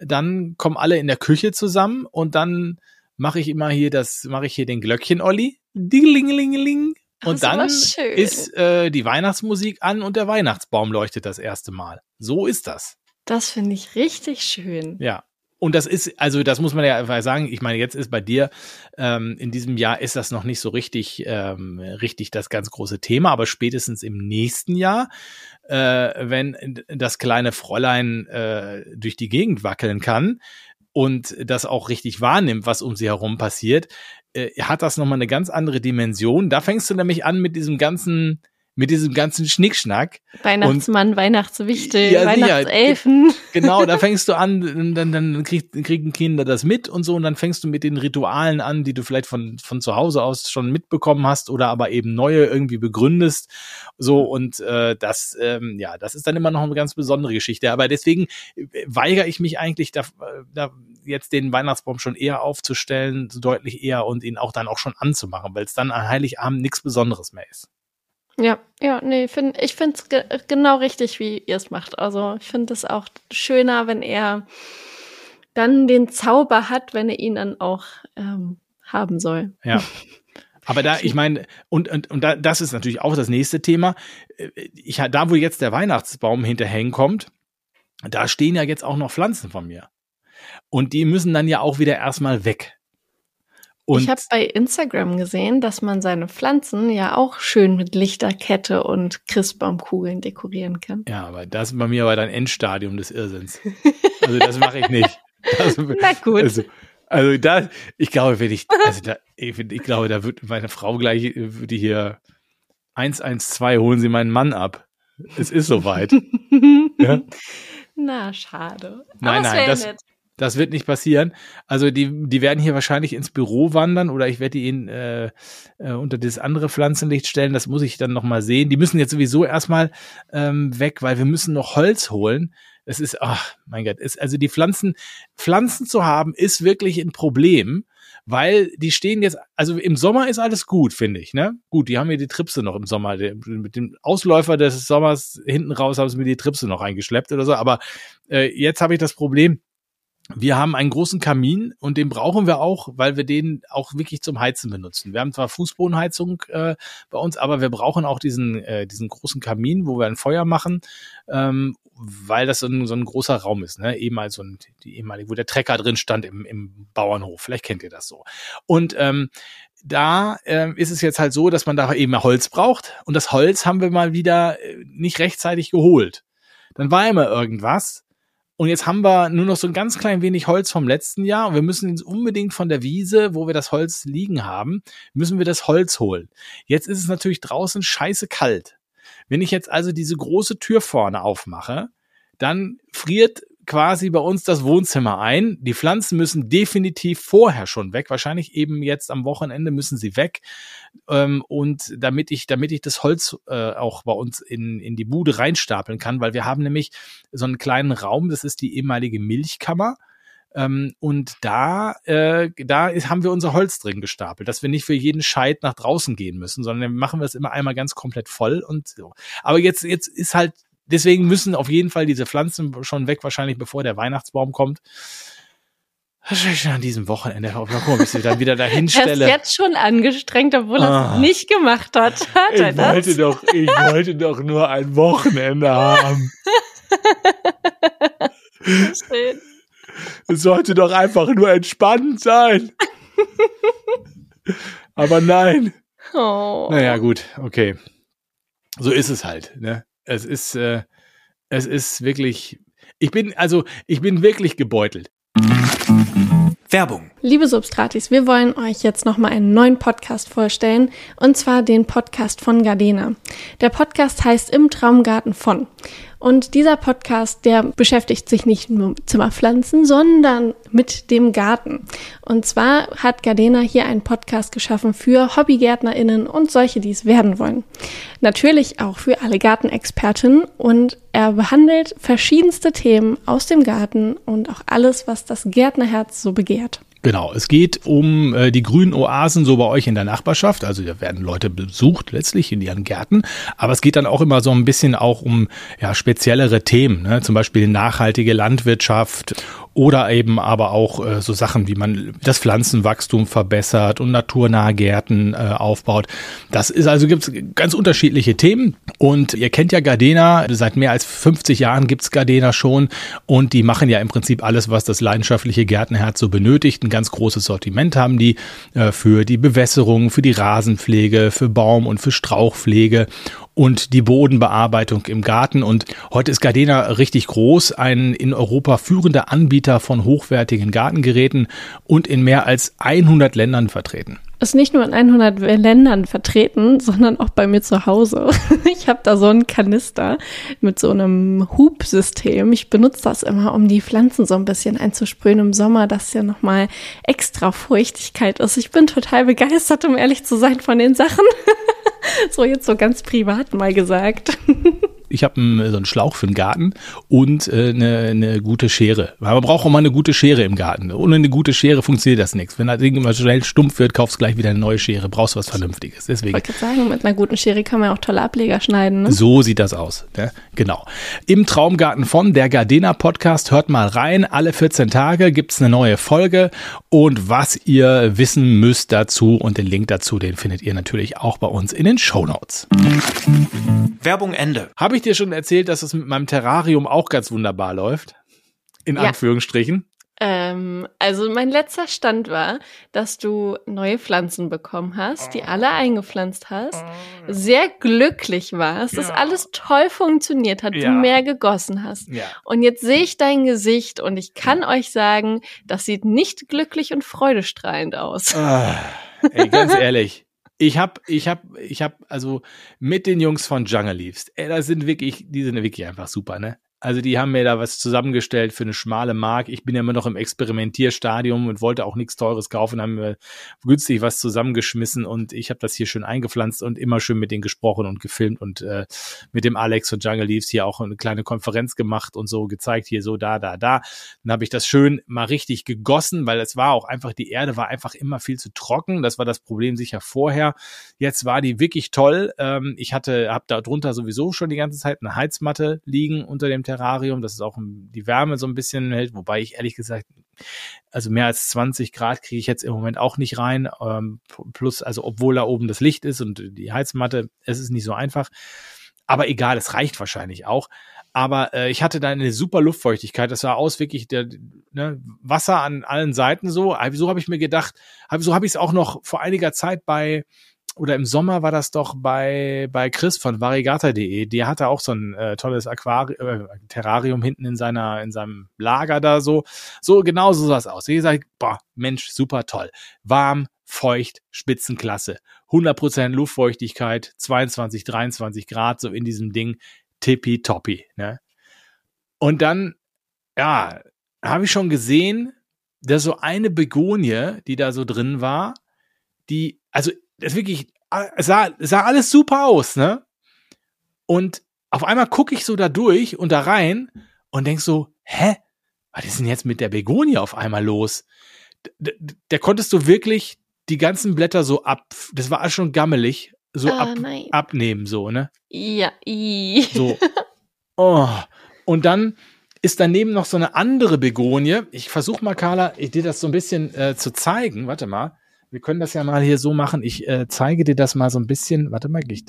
Dann kommen alle in der Küche zusammen und dann mache ich immer hier das, mache ich hier den Glöckchen-Olli. Dingelingelingeling. Und dann ist äh, die Weihnachtsmusik an und der Weihnachtsbaum leuchtet das erste Mal. So ist das. Das finde ich richtig schön. Ja. Und das ist, also das muss man ja einfach sagen, ich meine, jetzt ist bei dir, ähm, in diesem Jahr ist das noch nicht so richtig, ähm, richtig das ganz große Thema, aber spätestens im nächsten Jahr, äh, wenn das kleine Fräulein äh, durch die Gegend wackeln kann, und das auch richtig wahrnimmt, was um sie herum passiert, äh, hat das nochmal eine ganz andere Dimension. Da fängst du nämlich an mit diesem ganzen, mit diesem ganzen Schnickschnack. Weihnachtsmann, und, Weihnachtswichtel, ja, Weihnachtselfen. Ja, genau, da fängst du an, dann, dann krieg, kriegen Kinder das mit und so und dann fängst du mit den Ritualen an, die du vielleicht von, von zu Hause aus schon mitbekommen hast oder aber eben neue irgendwie begründest. So und äh, das, ähm, ja, das ist dann immer noch eine ganz besondere Geschichte. Aber deswegen äh, weigere ich mich eigentlich da, da jetzt den Weihnachtsbaum schon eher aufzustellen, so deutlich eher und ihn auch dann auch schon anzumachen, weil es dann an Heiligabend nichts Besonderes mehr ist. Ja, ja, nee, find, ich finde es ge genau richtig, wie ihr es macht. Also ich finde es auch schöner, wenn er dann den Zauber hat, wenn er ihn dann auch ähm, haben soll. Ja. Aber da, ich meine, und, und, und da, das ist natürlich auch das nächste Thema. Ich, da, wo jetzt der Weihnachtsbaum hinterhängen kommt, da stehen ja jetzt auch noch Pflanzen von mir. Und die müssen dann ja auch wieder erstmal weg. Und ich habe bei Instagram gesehen, dass man seine Pflanzen ja auch schön mit Lichterkette und Christbaumkugeln dekorieren kann. Ja, aber das ist bei mir aber dein Endstadium des Irrsinns. Also das mache ich nicht. Das, Na gut. Also, also da, ich glaube, wenn ich, also da, ich, ich glaube, da wird meine Frau gleich, würde hier 112 holen Sie meinen Mann ab. Es ist soweit. ja? Na, schade. Nein, nein, das, nett. Das wird nicht passieren. Also die, die werden hier wahrscheinlich ins Büro wandern oder ich werde die in, äh, äh, unter das andere Pflanzenlicht stellen. Das muss ich dann nochmal sehen. Die müssen jetzt sowieso erstmal ähm, weg, weil wir müssen noch Holz holen. Es ist, ach mein Gott, ist, also die Pflanzen, Pflanzen zu haben, ist wirklich ein Problem, weil die stehen jetzt, also im Sommer ist alles gut, finde ich, ne? Gut, die haben mir die Tripse noch im Sommer, mit dem Ausläufer des Sommers hinten raus haben sie mir die Tripse noch eingeschleppt oder so, aber äh, jetzt habe ich das Problem, wir haben einen großen Kamin und den brauchen wir auch, weil wir den auch wirklich zum Heizen benutzen. Wir haben zwar Fußbodenheizung äh, bei uns, aber wir brauchen auch diesen, äh, diesen großen Kamin, wo wir ein Feuer machen, ähm, weil das so ein, so ein großer Raum ist, ne? Ehemals so ein, die ehemalige, wo der Trecker drin stand im, im Bauernhof. Vielleicht kennt ihr das so. Und ähm, da äh, ist es jetzt halt so, dass man da eben Holz braucht und das Holz haben wir mal wieder äh, nicht rechtzeitig geholt. Dann war immer irgendwas und jetzt haben wir nur noch so ein ganz klein wenig Holz vom letzten Jahr und wir müssen jetzt unbedingt von der Wiese, wo wir das Holz liegen haben, müssen wir das Holz holen. Jetzt ist es natürlich draußen scheiße kalt. Wenn ich jetzt also diese große Tür vorne aufmache, dann friert quasi bei uns das Wohnzimmer ein. Die Pflanzen müssen definitiv vorher schon weg. Wahrscheinlich eben jetzt am Wochenende müssen sie weg. Ähm, und damit ich, damit ich das Holz äh, auch bei uns in, in die Bude reinstapeln kann, weil wir haben nämlich so einen kleinen Raum, das ist die ehemalige Milchkammer. Ähm, und da, äh, da ist, haben wir unser Holz drin gestapelt, dass wir nicht für jeden Scheit nach draußen gehen müssen, sondern machen wir es immer einmal ganz komplett voll und so. Aber jetzt, jetzt ist halt deswegen müssen auf jeden Fall diese Pflanzen schon weg, wahrscheinlich bevor der Weihnachtsbaum kommt. Wahrscheinlich an diesem Wochenende. Mal gucken, ob ich sie dann wieder dahin stelle. Er ist jetzt schon angestrengt, obwohl er ah. es nicht gemacht hat. hat ich, wollte doch, ich wollte doch nur ein Wochenende haben. Schön. Es sollte doch einfach nur entspannend sein. Aber nein. Oh. Naja, gut, okay. So ist es halt. Ne? Es ist, äh, es ist wirklich, ich bin, also, ich bin wirklich gebeutelt. Werbung. Liebe Substratis, wir wollen euch jetzt nochmal einen neuen Podcast vorstellen, und zwar den Podcast von Gardena. Der Podcast heißt Im Traumgarten von. Und dieser Podcast, der beschäftigt sich nicht nur mit Zimmerpflanzen, sondern mit dem Garten. Und zwar hat Gardena hier einen Podcast geschaffen für HobbygärtnerInnen und solche, die es werden wollen. Natürlich auch für alle Gartenexpertinnen und er behandelt verschiedenste Themen aus dem Garten und auch alles, was das Gärtnerherz so begehrt. Genau, es geht um äh, die grünen Oasen so bei euch in der Nachbarschaft. Also da werden Leute besucht letztlich in ihren Gärten. Aber es geht dann auch immer so ein bisschen auch um ja, speziellere Themen, ne? zum Beispiel nachhaltige Landwirtschaft oder eben aber auch äh, so Sachen, wie man das Pflanzenwachstum verbessert und naturnahe Gärten äh, aufbaut. Das ist also gibt's ganz unterschiedliche Themen und ihr kennt ja Gardena, seit mehr als 50 Jahren gibt's Gardena schon und die machen ja im Prinzip alles, was das leidenschaftliche Gärtnerherz so benötigt. Ein ganz großes Sortiment haben die äh, für die Bewässerung, für die Rasenpflege, für Baum- und für Strauchpflege und die Bodenbearbeitung im Garten. Und heute ist Gardena richtig groß, ein in Europa führender Anbieter von hochwertigen Gartengeräten und in mehr als 100 Ländern vertreten ist nicht nur in 100 Ländern vertreten, sondern auch bei mir zu Hause. Ich habe da so einen Kanister mit so einem Hubsystem. Ich benutze das immer, um die Pflanzen so ein bisschen einzusprühen im Sommer, dass ja nochmal extra Feuchtigkeit ist. Ich bin total begeistert, um ehrlich zu sein, von den Sachen. so jetzt so ganz privat mal gesagt. ich habe so einen Schlauch für den Garten und äh, eine, eine gute Schere. Weil man braucht auch mal eine gute Schere im Garten. Ohne eine gute Schere funktioniert das nichts. Wenn das Ding immer schnell stumpf wird, kaufst du gleich wieder eine neue Schere. Brauchst du was Vernünftiges. Deswegen. Ich wollte sagen, mit einer guten Schere kann man auch tolle Ableger schneiden. Ne? So sieht das aus. Ne? Genau. Im Traumgarten von der Gardena Podcast. Hört mal rein. Alle 14 Tage gibt's eine neue Folge. Und was ihr wissen müsst dazu und den Link dazu, den findet ihr natürlich auch bei uns in den Show Notes. Werbung Ende. Habe ich dir schon erzählt, dass es mit meinem Terrarium auch ganz wunderbar läuft? In ja. Anführungsstrichen. Ähm, also mein letzter Stand war, dass du neue Pflanzen bekommen hast, die alle eingepflanzt hast, sehr glücklich warst, ja. dass alles toll funktioniert hat, ja. du mehr gegossen hast. Ja. Und jetzt sehe ich dein Gesicht und ich kann euch sagen, das sieht nicht glücklich und freudestrahlend aus. Ah, ey, ganz ehrlich, ich hab, ich hab, ich hab, also mit den Jungs von Jungle Leaves, ey, das sind wirklich, die sind wirklich einfach super, ne? Also die haben mir da was zusammengestellt für eine schmale Mark. Ich bin ja immer noch im Experimentierstadium und wollte auch nichts Teures kaufen, haben mir günstig was zusammengeschmissen und ich habe das hier schön eingepflanzt und immer schön mit denen gesprochen und gefilmt und äh, mit dem Alex von Jungle Leaves hier auch eine kleine Konferenz gemacht und so gezeigt, hier so da, da, da. Dann habe ich das schön mal richtig gegossen, weil es war auch einfach, die Erde war einfach immer viel zu trocken. Das war das Problem sicher vorher. Jetzt war die wirklich toll. Ähm, ich hatte, habe da drunter sowieso schon die ganze Zeit eine Heizmatte liegen unter dem Terrarium, dass es auch die Wärme so ein bisschen hält, wobei ich ehrlich gesagt, also mehr als 20 Grad kriege ich jetzt im Moment auch nicht rein. Ähm, plus, also obwohl da oben das Licht ist und die Heizmatte, es ist nicht so einfach. Aber egal, es reicht wahrscheinlich auch. Aber äh, ich hatte da eine super Luftfeuchtigkeit. Das sah aus wirklich der ne, Wasser an allen Seiten so. So habe ich mir gedacht, hab, so habe ich es auch noch vor einiger Zeit bei oder im Sommer war das doch bei, bei Chris von varigata.de. Der hatte auch so ein äh, tolles Aquarium, äh, Terrarium hinten in seiner, in seinem Lager da so. So, genau so sah es aus. Ich sage, boah, Mensch, super toll. Warm, feucht, Spitzenklasse. 100% Luftfeuchtigkeit, 22, 23 Grad, so in diesem Ding. Tippitoppi, ne? Und dann, ja, habe ich schon gesehen, dass so eine Begonie, die da so drin war, die, also das wirklich, es sah, sah alles super aus, ne? Und auf einmal gucke ich so da durch und da rein und denk so, hä? Was ist denn jetzt mit der Begonie auf einmal los? Da, da konntest du wirklich die ganzen Blätter so ab, das war alles schon gammelig, so ah, ab, abnehmen, so, ne? Ja, i. So. Oh. Und dann ist daneben noch so eine andere Begonie. Ich versuche mal, Carla, dir das so ein bisschen äh, zu zeigen. Warte mal. Wir können das ja mal hier so machen. Ich äh, zeige dir das mal so ein bisschen. Warte mal, ich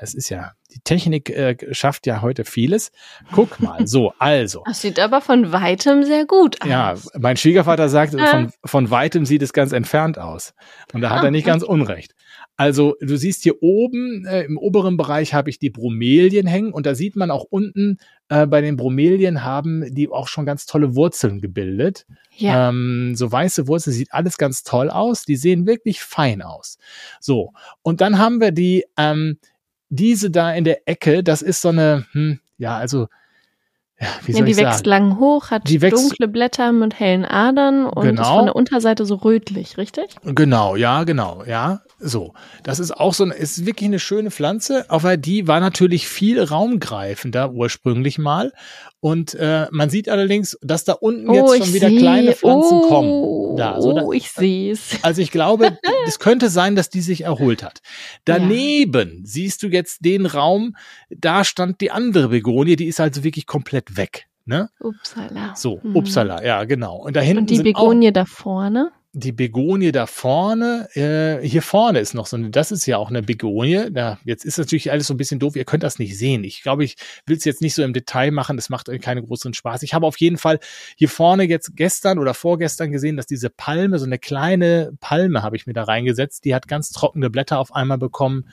es ist ja, die Technik äh, schafft ja heute vieles. Guck mal, so, also. Das sieht aber von weitem sehr gut aus. Ja, mein Schwiegervater sagt, äh. von, von weitem sieht es ganz entfernt aus. Und da hat ah, er nicht ganz unrecht. Also du siehst hier oben äh, im oberen Bereich habe ich die Bromelien hängen und da sieht man auch unten äh, bei den Bromelien haben die auch schon ganz tolle Wurzeln gebildet. Ja. Ähm, so weiße Wurzeln sieht alles ganz toll aus. Die sehen wirklich fein aus. So und dann haben wir die ähm, diese da in der Ecke. Das ist so eine hm, ja also ja, wie soll ja, die ich wächst sagen? lang hoch, hat die wächst, dunkle Blätter mit hellen Adern und genau. ist von der Unterseite so rötlich, richtig? Genau, ja, genau, ja. So, das ist auch so, eine, ist wirklich eine schöne Pflanze, aber die war natürlich viel raumgreifender ursprünglich mal Und äh, man sieht allerdings, dass da unten jetzt oh, schon wieder seh. kleine Pflanzen oh, kommen. Da, so, da, oh, ich sehe es. Also ich glaube, es könnte sein, dass die sich erholt hat. Daneben ja. siehst du jetzt den Raum, da stand die andere Begonie, die ist also wirklich komplett weg. Ne? Upsala. So, mhm. Upsala, ja, genau. Und da hinten Und die Begonie da vorne? Die Begonie da vorne, äh, hier vorne ist noch so eine, das ist ja auch eine Begonie. Da, jetzt ist natürlich alles so ein bisschen doof, ihr könnt das nicht sehen. Ich glaube, ich will es jetzt nicht so im Detail machen, das macht euch keinen größeren Spaß. Ich habe auf jeden Fall hier vorne jetzt gestern oder vorgestern gesehen, dass diese Palme, so eine kleine Palme habe ich mir da reingesetzt, die hat ganz trockene Blätter auf einmal bekommen.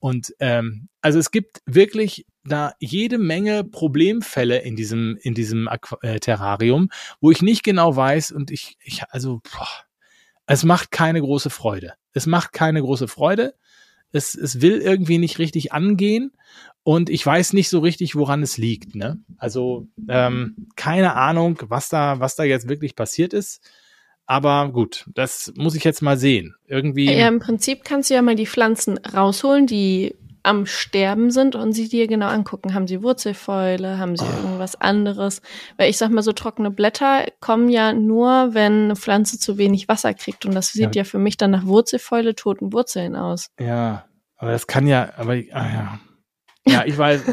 Und ähm, also es gibt wirklich da jede Menge Problemfälle in diesem in diesem Aqu äh, Terrarium, wo ich nicht genau weiß und ich ich also boah, es macht keine große Freude. Es macht keine große Freude. Es, es will irgendwie nicht richtig angehen und ich weiß nicht so richtig, woran es liegt. Ne? Also ähm, keine Ahnung, was da, was da jetzt wirklich passiert ist. Aber gut, das muss ich jetzt mal sehen. Irgendwie. Ja, im Prinzip kannst du ja mal die Pflanzen rausholen, die am Sterben sind und sie dir genau angucken. Haben sie Wurzelfäule? Haben sie oh. irgendwas anderes? Weil ich sag mal, so trockene Blätter kommen ja nur, wenn eine Pflanze zu wenig Wasser kriegt. Und das sieht ja, ja für mich dann nach Wurzelfäule, toten Wurzeln aus. Ja, aber das kann ja, aber ah, ja. Ja, ich weiß.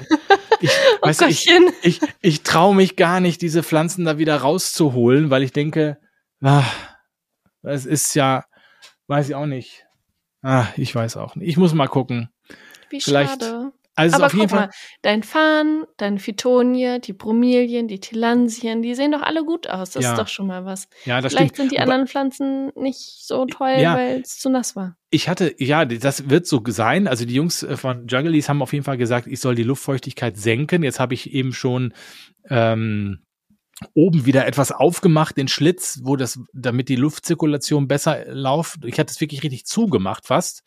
Ich, oh weißt du, ich, ich, ich traue mich gar nicht, diese Pflanzen da wieder rauszuholen, weil ich denke, ah, das ist ja, weiß ich auch nicht. Ah, ich weiß auch nicht. Ich muss mal gucken. Wie Vielleicht, schade. Also Aber auf jeden Fall. Mal, dein Farn, deine Phytonie, die Bromilien, die Tilansien, die sehen doch alle gut aus. Das ja. ist doch schon mal was. Ja, das Vielleicht stimmt. sind die anderen Pflanzen nicht so toll, ja. weil es zu nass war. Ich hatte, ja, das wird so sein. Also die Jungs äh, von Jungleys haben auf jeden Fall gesagt, ich soll die Luftfeuchtigkeit senken. Jetzt habe ich eben schon ähm, oben wieder etwas aufgemacht, den Schlitz, wo das, damit die Luftzirkulation besser läuft. Ich hatte es wirklich richtig zugemacht fast.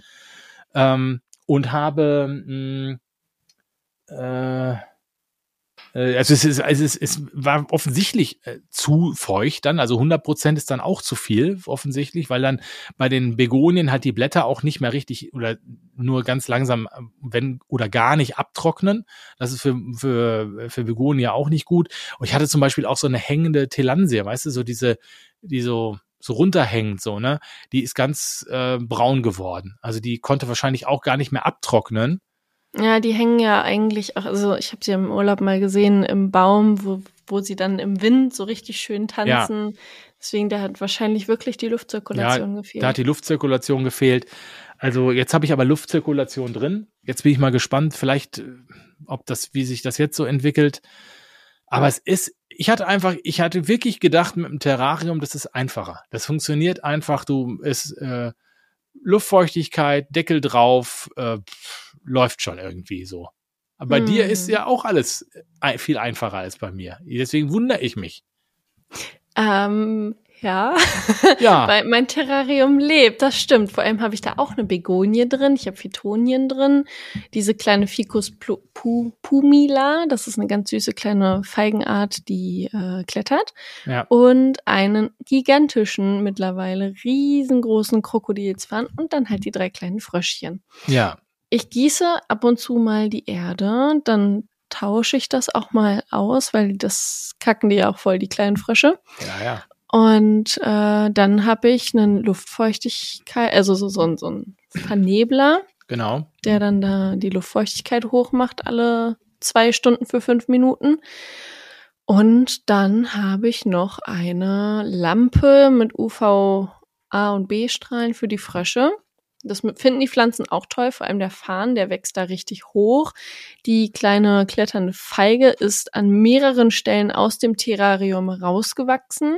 Ähm, und habe mh, mm, äh, äh, also es, ist, also es, es war offensichtlich äh, zu feucht dann, also 100 Prozent ist dann auch zu viel offensichtlich, weil dann bei den Begonien halt die Blätter auch nicht mehr richtig oder nur ganz langsam, wenn oder gar nicht abtrocknen. Das ist für, für, für Begonien ja auch nicht gut. Und ich hatte zum Beispiel auch so eine hängende Telansia, weißt du, so diese, die so so runterhängend, so, ne? Die ist ganz äh, braun geworden. Also die konnte wahrscheinlich auch gar nicht mehr abtrocknen. Ja, die hängen ja eigentlich auch, also ich habe sie im Urlaub mal gesehen im Baum, wo, wo sie dann im Wind so richtig schön tanzen. Ja. Deswegen, da hat wahrscheinlich wirklich die Luftzirkulation ja, gefehlt. Da hat die Luftzirkulation gefehlt. Also jetzt habe ich aber Luftzirkulation drin. Jetzt bin ich mal gespannt, vielleicht, äh, ob das, wie sich das jetzt so entwickelt. Aber es ist ich hatte einfach, ich hatte wirklich gedacht mit dem Terrarium, das ist einfacher. Das funktioniert einfach. Du ist äh, Luftfeuchtigkeit, Deckel drauf, äh, läuft schon irgendwie so. Aber bei hm. dir ist hm. ja auch alles äh, viel einfacher als bei mir. Deswegen wundere ich mich. Ähm, ja, ja. weil mein Terrarium lebt, das stimmt. Vor allem habe ich da auch eine Begonie drin, ich habe Phytonien drin, diese kleine Ficus pumila, das ist eine ganz süße kleine Feigenart, die äh, klettert. Ja. Und einen gigantischen, mittlerweile riesengroßen Krokodilsfan und dann halt die drei kleinen Fröschchen. Ja. Ich gieße ab und zu mal die Erde, dann tausche ich das auch mal aus, weil das kacken die ja auch voll, die kleinen Frösche. Ja, ja. Und äh, dann habe ich einen Luftfeuchtigkeit, also so, so, so ein Vernebler. Genau. Der dann da die Luftfeuchtigkeit hochmacht, alle zwei Stunden für fünf Minuten. Und dann habe ich noch eine Lampe mit UV A und B-Strahlen für die Frösche. Das finden die Pflanzen auch toll, vor allem der Farn, der wächst da richtig hoch. Die kleine kletternde Feige ist an mehreren Stellen aus dem Terrarium rausgewachsen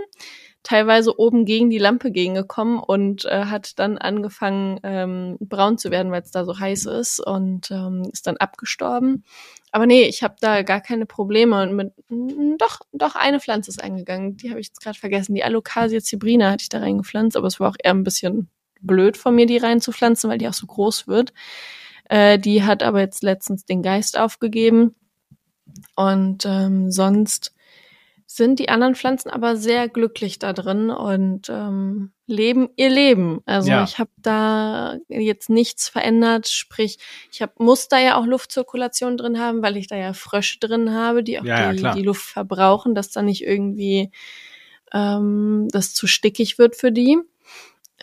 teilweise oben gegen die Lampe gegengekommen und äh, hat dann angefangen ähm, braun zu werden, weil es da so heiß ist und ähm, ist dann abgestorben. Aber nee, ich habe da gar keine Probleme und mit doch doch eine Pflanze ist eingegangen, die habe ich jetzt gerade vergessen, die Alocasia zibrina hatte ich da reingepflanzt, aber es war auch eher ein bisschen blöd von mir die reinzupflanzen, weil die auch so groß wird. Äh, die hat aber jetzt letztens den Geist aufgegeben und ähm, sonst sind die anderen Pflanzen aber sehr glücklich da drin und ähm, leben ihr Leben. Also ja. ich habe da jetzt nichts verändert, sprich, ich hab, muss da ja auch Luftzirkulation drin haben, weil ich da ja Frösche drin habe, die auch ja, die, ja, die Luft verbrauchen, dass da nicht irgendwie ähm, das zu stickig wird für die.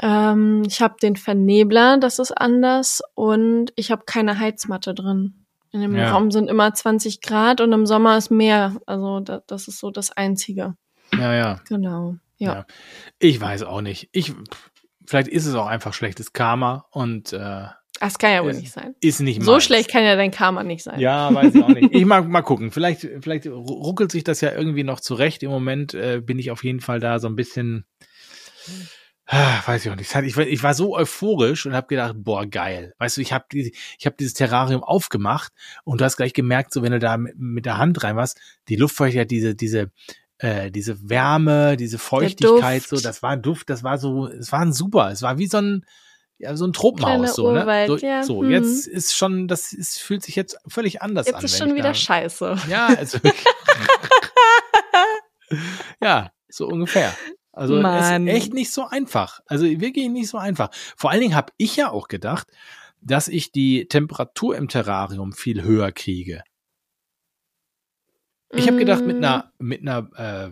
Ähm, ich habe den Vernebler, das ist anders und ich habe keine Heizmatte drin. In dem ja. Raum sind immer 20 Grad und im Sommer ist mehr. Also da, das ist so das Einzige. Ja, ja. Genau. Ja. ja. Ich weiß auch nicht. Ich, vielleicht ist es auch einfach schlechtes Karma und äh, das kann ja wohl nicht sein. Ist nicht So schlecht kann ja dein Karma nicht sein. Ja, weiß ich auch nicht. Ich mag mal gucken. Vielleicht, vielleicht ruckelt sich das ja irgendwie noch zurecht. Im Moment äh, bin ich auf jeden Fall da so ein bisschen weiß ich auch nicht. Ich war, ich war so euphorisch und habe gedacht, boah, geil. Weißt du, ich habe die, ich hab dieses Terrarium aufgemacht und du hast gleich gemerkt, so wenn du da mit, mit der Hand rein warst, die Luftfeuchtigkeit, diese, diese, äh, diese Wärme, diese Feuchtigkeit, so, das war ein Duft, das war so, es war ein super. Es war wie so ein, ja, so ein Tropenhaus, so, ne? Ne? So, ja. so hm. jetzt ist schon, das ist, fühlt sich jetzt völlig anders jetzt an. Jetzt ist schon wieder da, scheiße. Ja, also. ja, so ungefähr. Also Mann. ist echt nicht so einfach. Also wirklich nicht so einfach. Vor allen Dingen habe ich ja auch gedacht, dass ich die Temperatur im Terrarium viel höher kriege. Ich habe gedacht, mit einer, mm. mit einer, äh,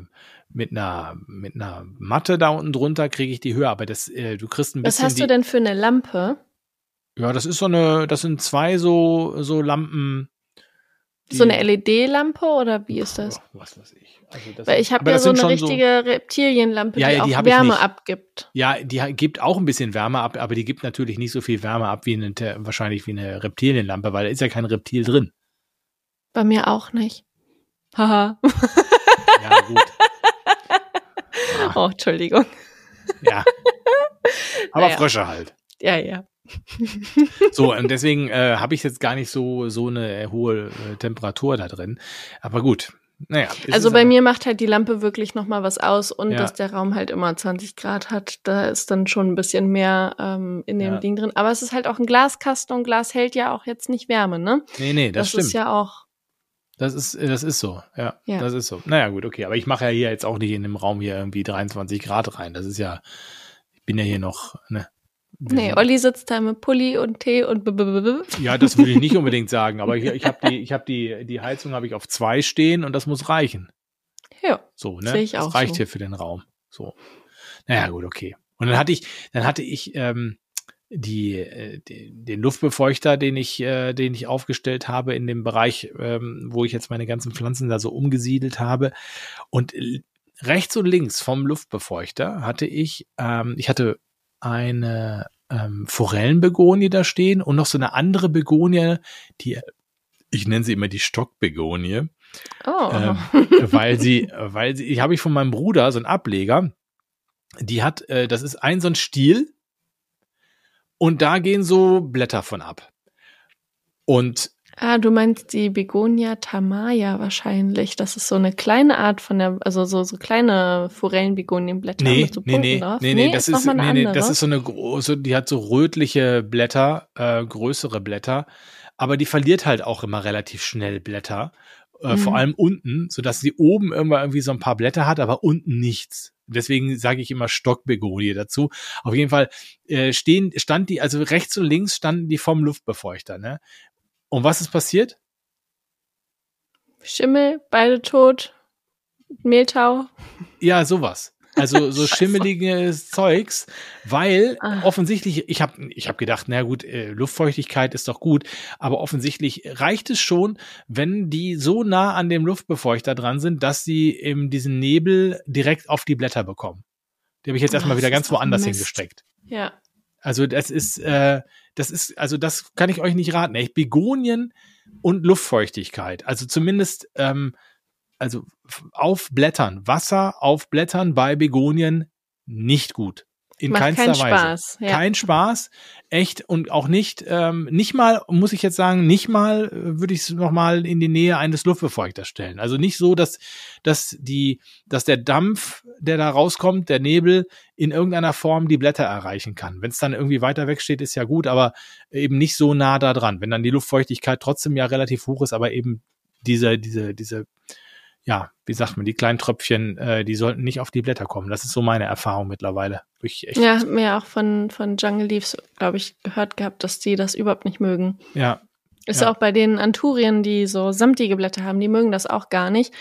mit einer, mit einer Matte da unten drunter kriege ich die höher, aber das, äh, du kriegst ein bisschen. Was hast du denn für eine Lampe? Ja, das ist so eine, das sind zwei so, so Lampen. So eine LED-Lampe oder wie ist das? Was weiß ich. Also Weil ich habe ja so eine richtige so, Reptilienlampe, ja, ja, die, die auch Wärme abgibt. Ja, die gibt auch ein bisschen Wärme ab, aber die gibt natürlich nicht so viel Wärme ab wie eine, wahrscheinlich wie eine Reptilienlampe, weil da ist ja kein Reptil drin. Bei mir auch nicht. Haha. ja, gut. Ja. Oh, Entschuldigung. Ja. Aber naja. Frösche halt. Ja, ja. So, und deswegen äh, habe ich jetzt gar nicht so, so eine hohe äh, Temperatur da drin. Aber gut, naja, also bei mir macht halt die Lampe wirklich noch mal was aus und ja. dass der Raum halt immer 20 Grad hat, da ist dann schon ein bisschen mehr ähm, in dem ja. Ding drin. Aber es ist halt auch ein Glaskasten und Glas hält ja auch jetzt nicht Wärme, ne? Nee, nee, das, das stimmt. ist ja auch. Das ist, das ist so, ja, ja. Das ist so. Naja, gut, okay. Aber ich mache ja hier jetzt auch nicht in dem Raum hier irgendwie 23 Grad rein. Das ist ja, ich bin ja hier noch, ne? Nee, Olli sitzt da mit Pulli und Tee und b -b -b Ja, das würde ich nicht unbedingt sagen, aber ich, ich habe die, ich hab die, die Heizung habe ich auf zwei stehen und das muss reichen. Ja. So, ne? Sehe ich auch. Das reicht so. hier für den Raum. So. Naja, gut, okay. Und dann hatte ich, dann hatte ich ähm, die, äh, den Luftbefeuchter, den ich, äh, den ich aufgestellt habe in dem Bereich, ähm, wo ich jetzt meine ganzen Pflanzen da so umgesiedelt habe. Und rechts und links vom Luftbefeuchter hatte ich, ähm, ich hatte eine ähm, Forellenbegonie da stehen und noch so eine andere Begonie, die ich nenne sie immer die Stockbegonie. Oh. Ähm, weil sie, weil sie, ich habe ich von meinem Bruder so einen Ableger, die hat, äh, das ist ein so ein Stiel und da gehen so Blätter von ab. Und Ah, du meinst die Begonia tamaya wahrscheinlich. Das ist so eine kleine Art von der, also so, so kleine Forellenbegonienblätter nee, mit so nee, nee, drauf. Nee, nee, nee, das ist, ist nee, nee, das ist so eine große, die hat so rötliche Blätter, äh, größere Blätter, aber die verliert halt auch immer relativ schnell Blätter. Äh, mhm. Vor allem unten, so dass sie oben immer irgendwie so ein paar Blätter hat, aber unten nichts. Deswegen sage ich immer Stockbegonie dazu. Auf jeden Fall äh, stehen, stand die, also rechts und links standen die vom Luftbefeuchter, ne? Und was ist passiert? Schimmel, beide tot, Mehltau. Ja, sowas. Also so schimmeliges Zeugs, weil ah. offensichtlich, ich habe ich hab gedacht, na gut, äh, Luftfeuchtigkeit ist doch gut, aber offensichtlich reicht es schon, wenn die so nah an dem Luftbefeuchter dran sind, dass sie eben diesen Nebel direkt auf die Blätter bekommen. Die habe ich jetzt erstmal wieder ganz woanders Mist. hingesteckt. Ja. Also das ist, äh, das ist, also das kann ich euch nicht raten. Echt Begonien und Luftfeuchtigkeit. Also zumindest, ähm, also auf Blättern, Wasser auf Blättern bei Begonien nicht gut. In Macht keinster keinen Weise. Spaß. Ja. Kein Spaß, echt und auch nicht, ähm, nicht mal, muss ich jetzt sagen, nicht mal äh, würde ich es nochmal in die Nähe eines Luftbefeuchters stellen. Also nicht so, dass, dass die, dass der Dampf, der da rauskommt, der Nebel, in irgendeiner Form die Blätter erreichen kann. Wenn es dann irgendwie weiter weg steht, ist ja gut, aber eben nicht so nah da dran. Wenn dann die Luftfeuchtigkeit trotzdem ja relativ hoch ist, aber eben diese, diese, diese ja, wie sagt man, die kleinen Tröpfchen, äh, die sollten nicht auf die Blätter kommen. Das ist so meine Erfahrung mittlerweile. Ja, mir auch von, von Jungle Leaves, glaube ich, gehört gehabt, dass die das überhaupt nicht mögen. Ja. Ist ja. auch bei den Anturien, die so samtige Blätter haben, die mögen das auch gar nicht,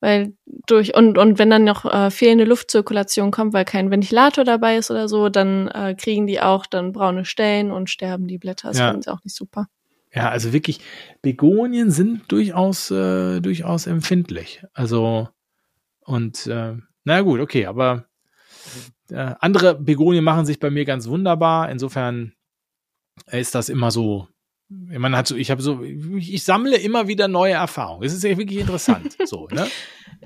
weil durch und und wenn dann noch äh, fehlende Luftzirkulation kommt, weil kein Ventilator dabei ist oder so, dann äh, kriegen die auch dann braune Stellen und sterben die Blätter. Das ja. finden sie auch nicht super. Ja, also wirklich, Begonien sind durchaus, äh, durchaus empfindlich. Also, und äh, na gut, okay, aber äh, andere Begonien machen sich bei mir ganz wunderbar. Insofern ist das immer so. Man hat so, ich habe so, ich sammle immer wieder neue Erfahrungen. Es ist ja wirklich interessant. so, ne?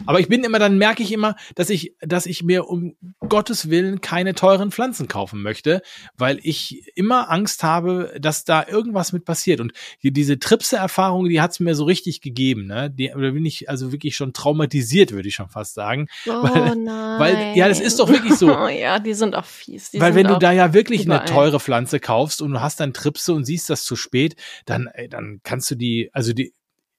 Aber ich bin immer, dann merke ich immer, dass ich, dass ich mir um Gottes Willen keine teuren Pflanzen kaufen möchte, weil ich immer Angst habe, dass da irgendwas mit passiert. Und diese Tripse-Erfahrung, die hat's mir so richtig gegeben, ne? Die, da bin ich also wirklich schon traumatisiert, würde ich schon fast sagen. Oh weil, nein. Weil, ja, das ist doch wirklich so. Oh ja, die sind auch fies. Die weil wenn du da ja wirklich überall. eine teure Pflanze kaufst und du hast dann Tripse und siehst das zu spät, dann, dann kannst du die, also die,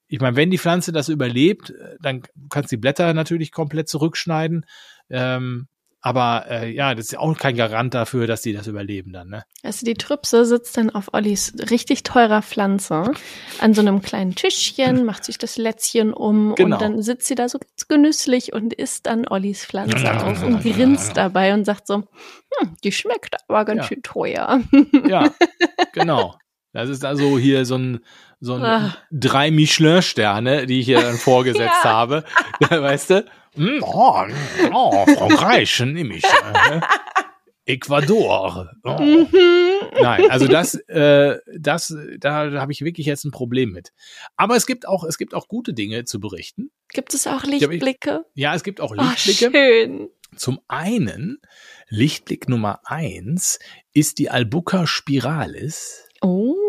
ich meine, wenn die Pflanze das überlebt, äh, dann kannst du die Blätter natürlich komplett zurückschneiden. Ähm, aber äh, ja, das ist ja auch kein Garant dafür, dass die das überleben dann, ne? Also die Trüpse sitzt dann auf Ollis richtig teurer Pflanze an so einem kleinen Tischchen, macht sich das Lätzchen um genau. und dann sitzt sie da so ganz genüsslich und isst dann Ollis Pflanze auf und grinst dabei und sagt so, hm, die schmeckt aber ganz ja. schön teuer. Ja, genau. Das ist also hier so ein so ein ah. drei Michelin-Sterne, die ich hier dann vorgesetzt ja. habe. weißt du? Hm, oh, oh, Frankreich nehme ich. Äh, Ecuador. Oh. Mhm. Nein, also das, äh, das, da, da habe ich wirklich jetzt ein Problem mit. Aber es gibt auch, es gibt auch gute Dinge zu berichten. Gibt es auch Lichtblicke? ja, es gibt auch Lichtblicke. Oh, schön. Zum einen, Lichtblick Nummer eins ist die Albuca spiralis. Oh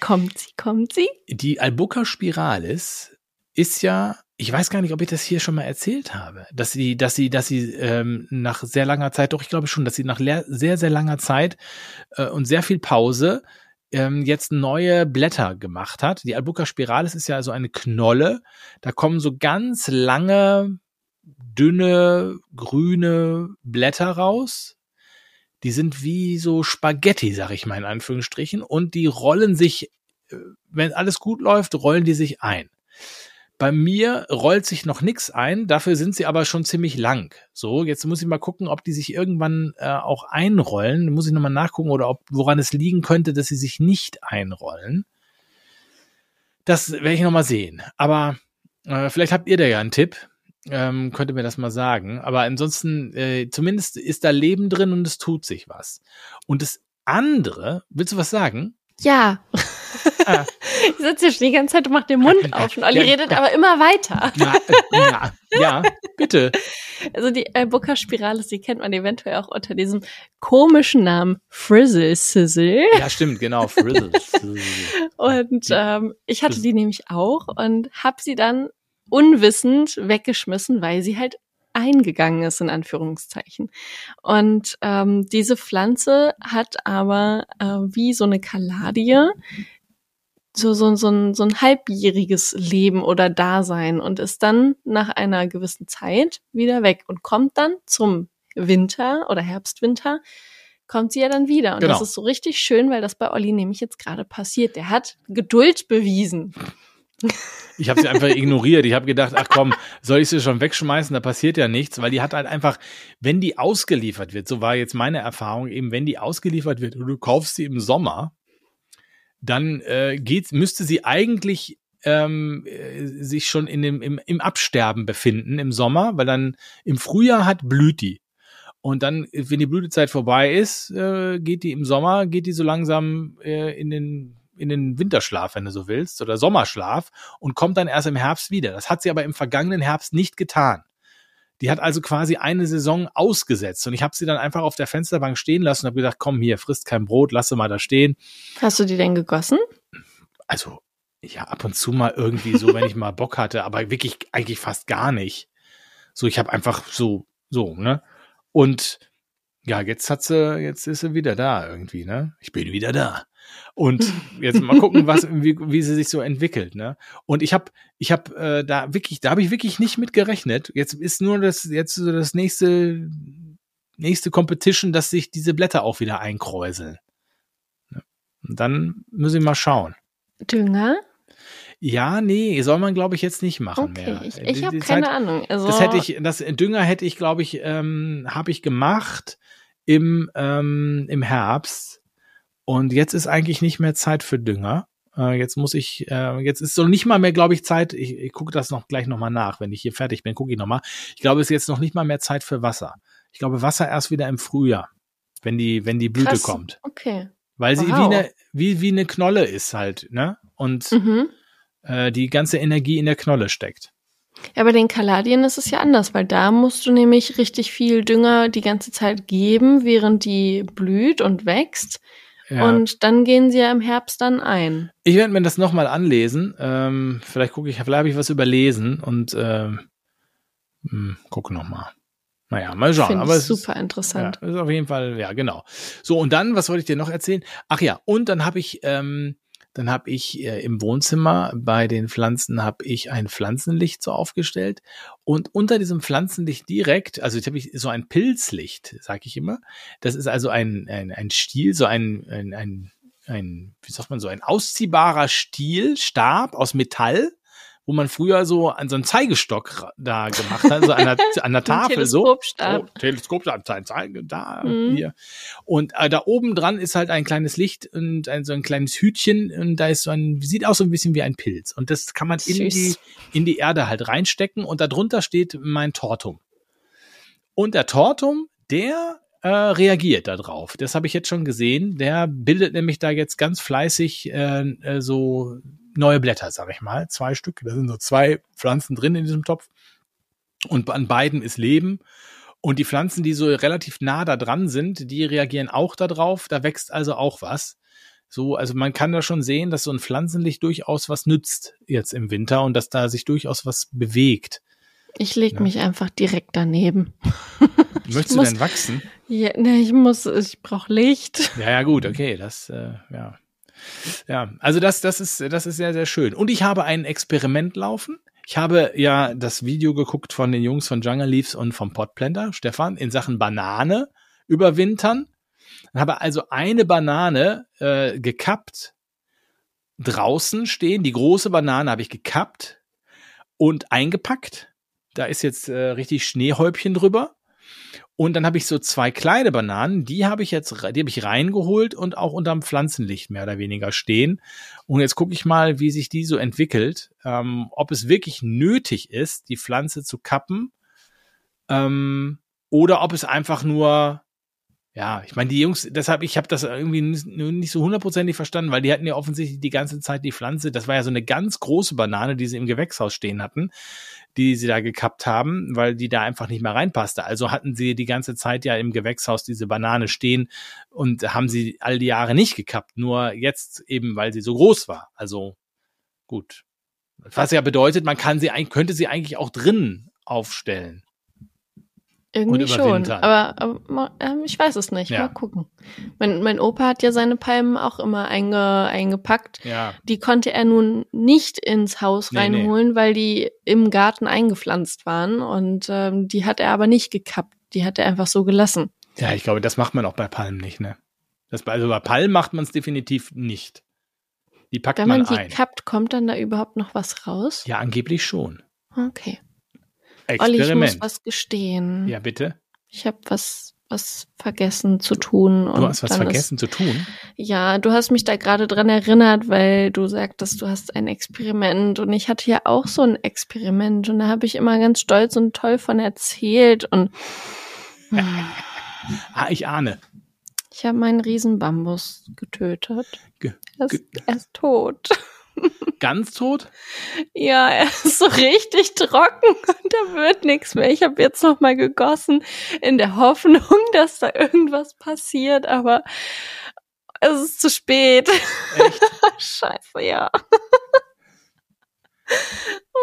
kommt sie, kommt sie. Die Albuca spiralis ist ja, ich weiß gar nicht, ob ich das hier schon mal erzählt habe, dass sie, dass sie, dass sie ähm, nach sehr langer Zeit, doch ich glaube schon, dass sie nach sehr, sehr langer Zeit äh, und sehr viel Pause ähm, jetzt neue Blätter gemacht hat. Die Albuca spiralis ist ja so eine Knolle. Da kommen so ganz lange, dünne, grüne Blätter raus die sind wie so Spaghetti, sag ich mal in Anführungsstrichen, und die rollen sich, äh, wenn alles gut läuft, rollen die sich ein. Bei mir rollt sich noch nix ein, dafür sind sie aber schon ziemlich lang. So, jetzt muss ich mal gucken, ob die sich irgendwann äh, auch einrollen. Muss ich nochmal nachgucken oder ob woran es liegen könnte, dass sie sich nicht einrollen. Das werde ich nochmal sehen. Aber äh, vielleicht habt ihr da ja einen Tipp ähm, könnte mir das mal sagen. Aber ansonsten, äh, zumindest ist da Leben drin und es tut sich was. Und das andere, willst du was sagen? Ja. Ah. Ich sitze hier schon die ganze Zeit und mache den Mund auf und Olli ja, redet ja. aber immer weiter. Ja, ja, ja, bitte. Also die Albuca Spiralis, die kennt man eventuell auch unter diesem komischen Namen Frizzle Sizzle. Ja, stimmt, genau, Frizzle Sizzle. und ähm, ich hatte die nämlich auch und habe sie dann unwissend weggeschmissen, weil sie halt eingegangen ist, in Anführungszeichen. Und ähm, diese Pflanze hat aber äh, wie so eine Kaladie so, so, so, ein, so ein halbjähriges Leben oder Dasein und ist dann nach einer gewissen Zeit wieder weg und kommt dann zum Winter oder Herbstwinter kommt sie ja dann wieder. Und genau. das ist so richtig schön, weil das bei Olli nämlich jetzt gerade passiert. Der hat Geduld bewiesen. Ich habe sie einfach ignoriert. Ich habe gedacht, ach komm, soll ich sie schon wegschmeißen? Da passiert ja nichts, weil die hat halt einfach, wenn die ausgeliefert wird, so war jetzt meine Erfahrung, eben wenn die ausgeliefert wird und du kaufst sie im Sommer, dann äh, geht, müsste sie eigentlich ähm, äh, sich schon in dem, im, im Absterben befinden im Sommer, weil dann im Frühjahr hat blüht die. Und dann, wenn die Blütezeit vorbei ist, äh, geht die im Sommer, geht die so langsam äh, in den in den Winterschlaf, wenn du so willst, oder Sommerschlaf und kommt dann erst im Herbst wieder. Das hat sie aber im vergangenen Herbst nicht getan. Die hat also quasi eine Saison ausgesetzt und ich habe sie dann einfach auf der Fensterbank stehen lassen und habe gedacht, komm hier, frisst kein Brot, lass sie mal da stehen. Hast du die denn gegossen? Also, ja, ab und zu mal irgendwie so, wenn ich mal Bock hatte, aber wirklich eigentlich fast gar nicht. So, ich habe einfach so, so, ne? Und Ja, jetzt hat sie, jetzt ist sie wieder da irgendwie, ne? Ich bin wieder da. Und jetzt mal gucken, was, wie, wie sie sich so entwickelt, ne? Und ich habe, ich habe äh, da wirklich, da habe ich wirklich nicht mit gerechnet. Jetzt ist nur das, jetzt so das nächste, nächste Competition, dass sich diese Blätter auch wieder einkräuseln. Ne? Und dann müssen wir mal schauen. Dünger? Ja, nee, soll man glaube ich jetzt nicht machen okay, mehr. Ich, ich habe keine Ahnung. Also das hätte ich, das Dünger hätte ich glaube ich, ähm, habe ich gemacht im ähm, im Herbst und jetzt ist eigentlich nicht mehr Zeit für Dünger. Äh, jetzt muss ich, äh, jetzt ist so nicht mal mehr, glaube ich, Zeit. Ich, ich gucke das noch gleich nochmal nach, wenn ich hier fertig bin, gucke ich nochmal. Ich glaube, es ist jetzt noch nicht mal mehr Zeit für Wasser. Ich glaube, Wasser erst wieder im Frühjahr, wenn die, wenn die Blüte Krass. kommt. Okay. Weil sie Wow. wie eine, wie, wie eine Knolle ist halt, ne? Und Mhm. äh, die ganze Energie in der Knolle steckt. Ja, bei den Kaladien ist es ja anders, weil da musst du nämlich richtig viel Dünger die ganze Zeit geben, während die blüht und wächst. Ja. Und dann gehen sie ja im Herbst dann ein. ich werde mir das nochmal anlesen. Ähm, vielleicht gucke ich, vielleicht habe ich was überlesen und ähm, hm, gucke nochmal. Naja, mal schauen. Finde Aber ich es ist, super interessant. Ja, ist auf jeden Fall, ja, genau. So, und dann, was wollte ich dir noch erzählen? Ach ja, und dann habe ich, ähm, dann habe ich äh, im Wohnzimmer bei den Pflanzen habe ich ein Pflanzenlicht so aufgestellt und unter diesem Pflanzenlicht direkt, also jetzt habe ich so ein Pilzlicht, sage ich immer. Das ist also ein ein, ein Stiel, so ein, ein ein ein wie sagt man so ein ausziehbarer Stiel, Stab aus Metall, wo man früher so an so einen Zeigestock da gemacht hat, so an der, an der Tafel so. Teleskopstab. Oh, Teleskopstab, Zeig- Zeige, da, Mhm. hier. Und äh, da oben dran ist halt ein kleines Licht und ein, so ein kleines Hütchen und da ist so ein, sieht aus so ein bisschen wie ein Pilz. Und das kann man in die, in die Erde halt reinstecken und darunter steht mein Tortum. Und der Tortum, der äh, reagiert da drauf. Das habe ich jetzt schon gesehen. Der bildet nämlich da jetzt ganz fleißig äh, äh, so neue Blätter, sag ich mal. Zwei Stück. Da sind so zwei Pflanzen drin in diesem Topf. Und an beiden ist Leben. Und die Pflanzen, die so relativ nah da dran sind, die reagieren auch da drauf. Da wächst also auch was. So, also man kann da schon sehen, dass so ein Pflanzenlicht durchaus was nützt jetzt im Winter und dass da sich durchaus was bewegt. Ich leg Ja. mich einfach direkt daneben. Möchtest du muss- denn wachsen? Ja, ne, ich muss, ich brauche Licht. Ja, ja, gut, okay, das, äh, ja. Ja, also das, das ist, das ist sehr, sehr schön. Und ich habe ein Experiment laufen. Ich habe ja das Video geguckt von den Jungs von Jungle Leaves und vom Potplanter, Stefan, in Sachen Banane überwintern. Habe also eine Banane äh, gekappt, draußen stehen. Die große Banane habe ich gekappt und eingepackt. Da ist jetzt äh, richtig Schneehäubchen drüber. Und dann habe ich so zwei kleine Bananen, die habe ich jetzt, die habe ich reingeholt und auch unterm Pflanzenlicht mehr oder weniger stehen. Und jetzt gucke ich mal, wie sich die so entwickelt, ähm, ob es wirklich nötig ist, die Pflanze zu kappen, ähm, oder ob es einfach nur, ja, ich meine, die Jungs, deshalb, ich habe das irgendwie nicht, nicht so hundertprozentig verstanden, weil die hatten ja offensichtlich die ganze Zeit die Pflanze, das war ja so eine ganz große Banane, die sie im Gewächshaus stehen hatten, die sie da gekappt haben, weil die da einfach nicht mehr reinpasste. Also hatten sie die ganze Zeit ja im Gewächshaus diese Banane stehen und haben sie all die Jahre nicht gekappt, nur jetzt eben, weil sie so groß war. Also gut. Was ja bedeutet, man kann sie könnte sie eigentlich auch drinnen aufstellen. Irgendwie schon. Aber, aber ma- ähm, ich weiß es nicht. Ja. Mal gucken. Mein, mein Opa hat ja seine Palmen auch immer einge, eingepackt. Ja. Die konnte er nun nicht ins Haus Nee, nee. reinholen, weil die im Garten eingepflanzt waren. Und ähm, die hat er aber nicht gekappt. Die hat er einfach so gelassen. Ja, ich glaube, das macht man auch bei Palmen nicht, ne? Das, also bei Palmen macht man es definitiv nicht. Die packt Wenn man, man die ein. kappt, kommt dann da überhaupt noch was raus? Ja, angeblich schon. Okay. Olli, ich muss Experiment. was gestehen. Ja, bitte. Ich habe was, was vergessen zu tun. Du und hast was vergessen zu tun. Ist, ja, du hast mich da gerade dran erinnert, weil du sagtest, du hast ein Experiment und ich hatte ja auch so ein Experiment und da habe ich immer ganz stolz und toll von erzählt und Ah, ich ahne. ich habe meinen Riesenbambus getötet. Ge- Er ist, er ist tot. Ganz tot? Ja, er ist so richtig trocken und da wird nichts mehr. Ich habe jetzt noch mal gegossen in der Hoffnung, dass da irgendwas passiert, aber es ist zu spät. Echt? Scheiße, ja.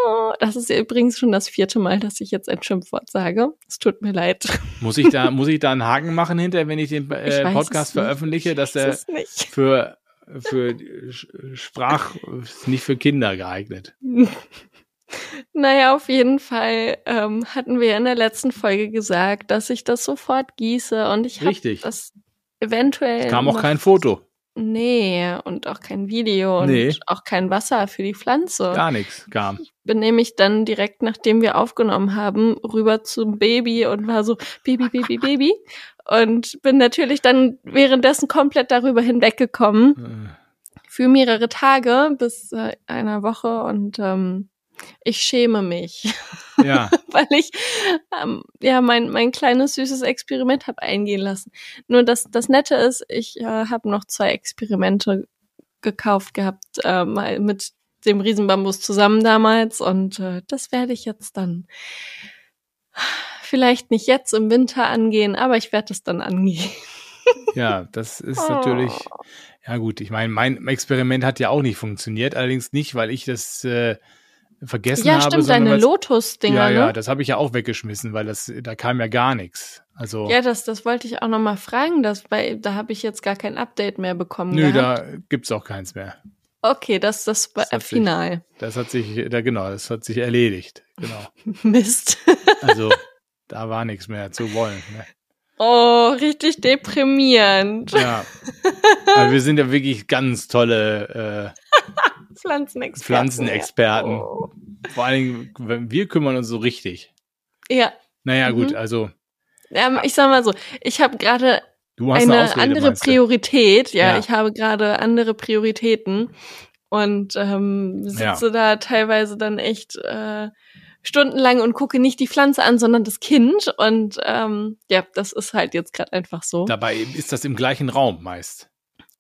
Oh, das ist übrigens schon das vierte Mal, dass ich jetzt ein Schimpfwort sage. Es tut mir leid. Muss ich da, muss ich da einen Haken machen hinter, wenn ich den äh, ich Podcast veröffentliche, dass er für, für Sprach, nicht für Kinder geeignet? Naja, auf jeden Fall ähm, hatten wir in der letzten Folge gesagt, dass ich das sofort gieße und ich habe das eventuell. Es kam auch kein Foto. Nee, und auch kein Video und nee. auch kein Wasser für die Pflanze. Gar nichts kam. Ich bin nämlich dann direkt, nachdem wir aufgenommen haben, rüber zum Baby und war so, Baby, Baby, Baby. Und bin natürlich dann währenddessen komplett darüber hinweggekommen. Äh. Für mehrere Tage bis äh, einer Woche und ähm, ich schäme mich. Ja. Weil ich ähm, ja mein, mein kleines süßes Experiment habe eingehen lassen. Nur das, das Nette ist, ich äh, habe noch zwei Experimente gekauft gehabt, äh, mal mit dem Riesenbambus zusammen damals und äh, das werde ich jetzt dann vielleicht nicht jetzt im Winter angehen, aber ich werde es dann angehen. Ja, das ist oh. natürlich, ja gut, ich meine, mein Experiment hat ja auch nicht funktioniert, allerdings nicht, weil ich das äh, vergessen ja, habe. Ja, stimmt, deine Lotus-Dinger. Ja, ja, ne? das habe ich ja auch weggeschmissen, weil das, da kam ja gar nichts. Also. Ja, das, das wollte ich auch noch mal fragen, das, weil da habe ich jetzt gar kein Update mehr bekommen. Nö, gehabt. da gibt's auch keins mehr. Okay, das, das, das war final. Sich, das hat sich, da genau, das hat sich erledigt. Genau. Mist. also, da war nichts mehr zu wollen. Ne? Oh, richtig deprimierend. Ja. Aber wir sind ja wirklich ganz tolle äh, Pflanzenexperten. Pflanzenexperten. Oh. Vor allen Dingen, wir kümmern uns so richtig. Ja. Naja, gut, mhm. also. Ähm, ich sag mal so, ich habe gerade eine, eine andere Priorität. Ja, ja, ich habe gerade andere Prioritäten und ähm, sitze ja. da teilweise dann echt äh, stundenlang und gucke nicht die Pflanze an, sondern das Kind. Und ähm, ja, das ist halt jetzt gerade einfach so. Dabei ist das im gleichen Raum meist.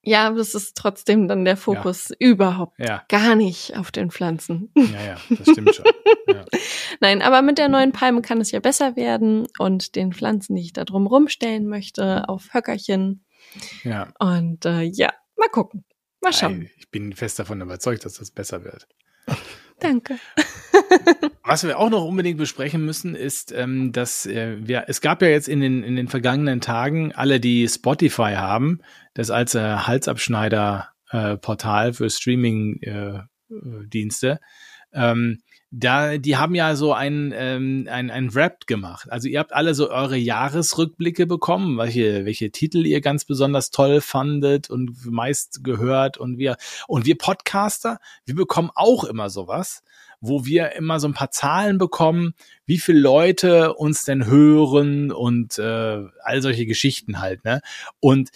Ja, das ist trotzdem dann der Fokus ja. überhaupt ja. gar nicht auf den Pflanzen. Ja, ja, das stimmt schon. Ja. Nein, aber mit der neuen Palme kann es ja besser werden und den Pflanzen, die ich da drum rumstellen möchte, auf Höckerchen. Ja. Und äh, ja, mal gucken. Mal schauen. Ich bin fest davon überzeugt, dass das besser wird. Danke. Was wir auch noch unbedingt besprechen müssen, ist, ähm, dass äh, wir, es gab ja jetzt in den, in den vergangenen Tagen alle, die Spotify haben, das als äh, Halsabschneider-Portal äh, für Streaming-Dienste, äh, ähm, da, die haben ja so ein, ähm, ein, ein Rap gemacht. Also ihr habt alle so eure Jahresrückblicke bekommen, welche, welche Titel ihr ganz besonders toll fandet und meist gehört und wir, und wir Podcaster, wir bekommen auch immer sowas, wo wir immer so ein paar Zahlen bekommen, wie viele Leute uns denn hören und äh, all solche Geschichten halt, ne? Und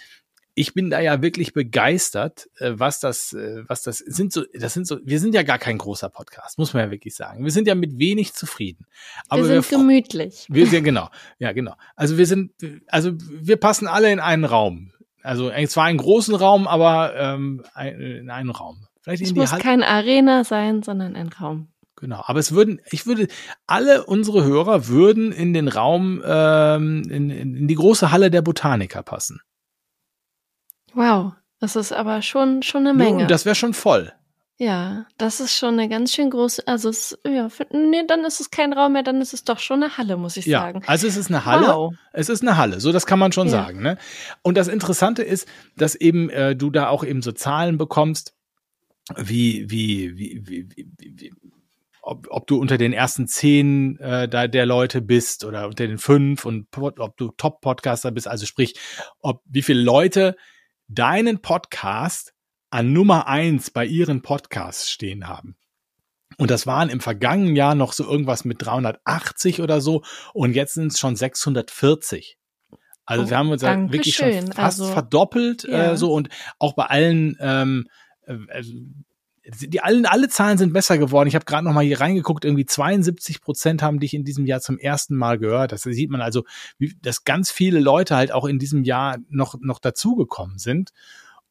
ich bin da ja wirklich begeistert, äh, was das, äh, was das sind so, das sind so, wir sind ja gar kein großer Podcast, muss man ja wirklich sagen. Wir sind ja mit wenig zufrieden. Aber wir sind wir, gemütlich. Wir sind, genau, ja, genau. Also wir sind, also wir passen alle in einen Raum. Also zwar einen großen Raum, aber ähm, in einen Raum. Vielleicht es muss Hall kein Arena sein, sondern ein Raum. Genau, aber es würden, ich würde, alle unsere Hörer würden in den Raum, ähm, in, in die große Halle der Botaniker passen. Wow, das ist aber schon, schon eine Menge. das wäre schon voll. Ja, das ist schon eine ganz schön große, also es, ja, nee, dann ist es kein Raum mehr, dann ist es doch schon eine Halle, muss ich ja, sagen. Also es ist eine Halle. Wow. Es ist eine Halle, so das kann man schon ja. sagen. Ne? Und das Interessante ist, dass eben äh, du da auch eben so Zahlen bekommst, wie, wie, wie, wie, wie, wie ob, ob du unter den ersten zehn äh, da der Leute bist oder unter den fünf und ob du Top-Podcaster bist, also sprich, ob wie viele Leute deinen Podcast an Nummer eins bei ihren Podcasts stehen haben. Und das waren im vergangenen Jahr noch so irgendwas mit 380 oder so und jetzt sind es schon 640. Also oh, wir haben uns ja wirklich schon fast also, verdoppelt ja. äh, so und auch bei allen ähm, äh, die allen alle Zahlen sind besser geworden. Ich habe gerade noch mal hier reingeguckt, irgendwie 72 Prozent haben dich in diesem Jahr zum ersten Mal gehört. Das sieht man also, wie, dass ganz viele Leute halt auch in diesem Jahr noch noch dazugekommen sind.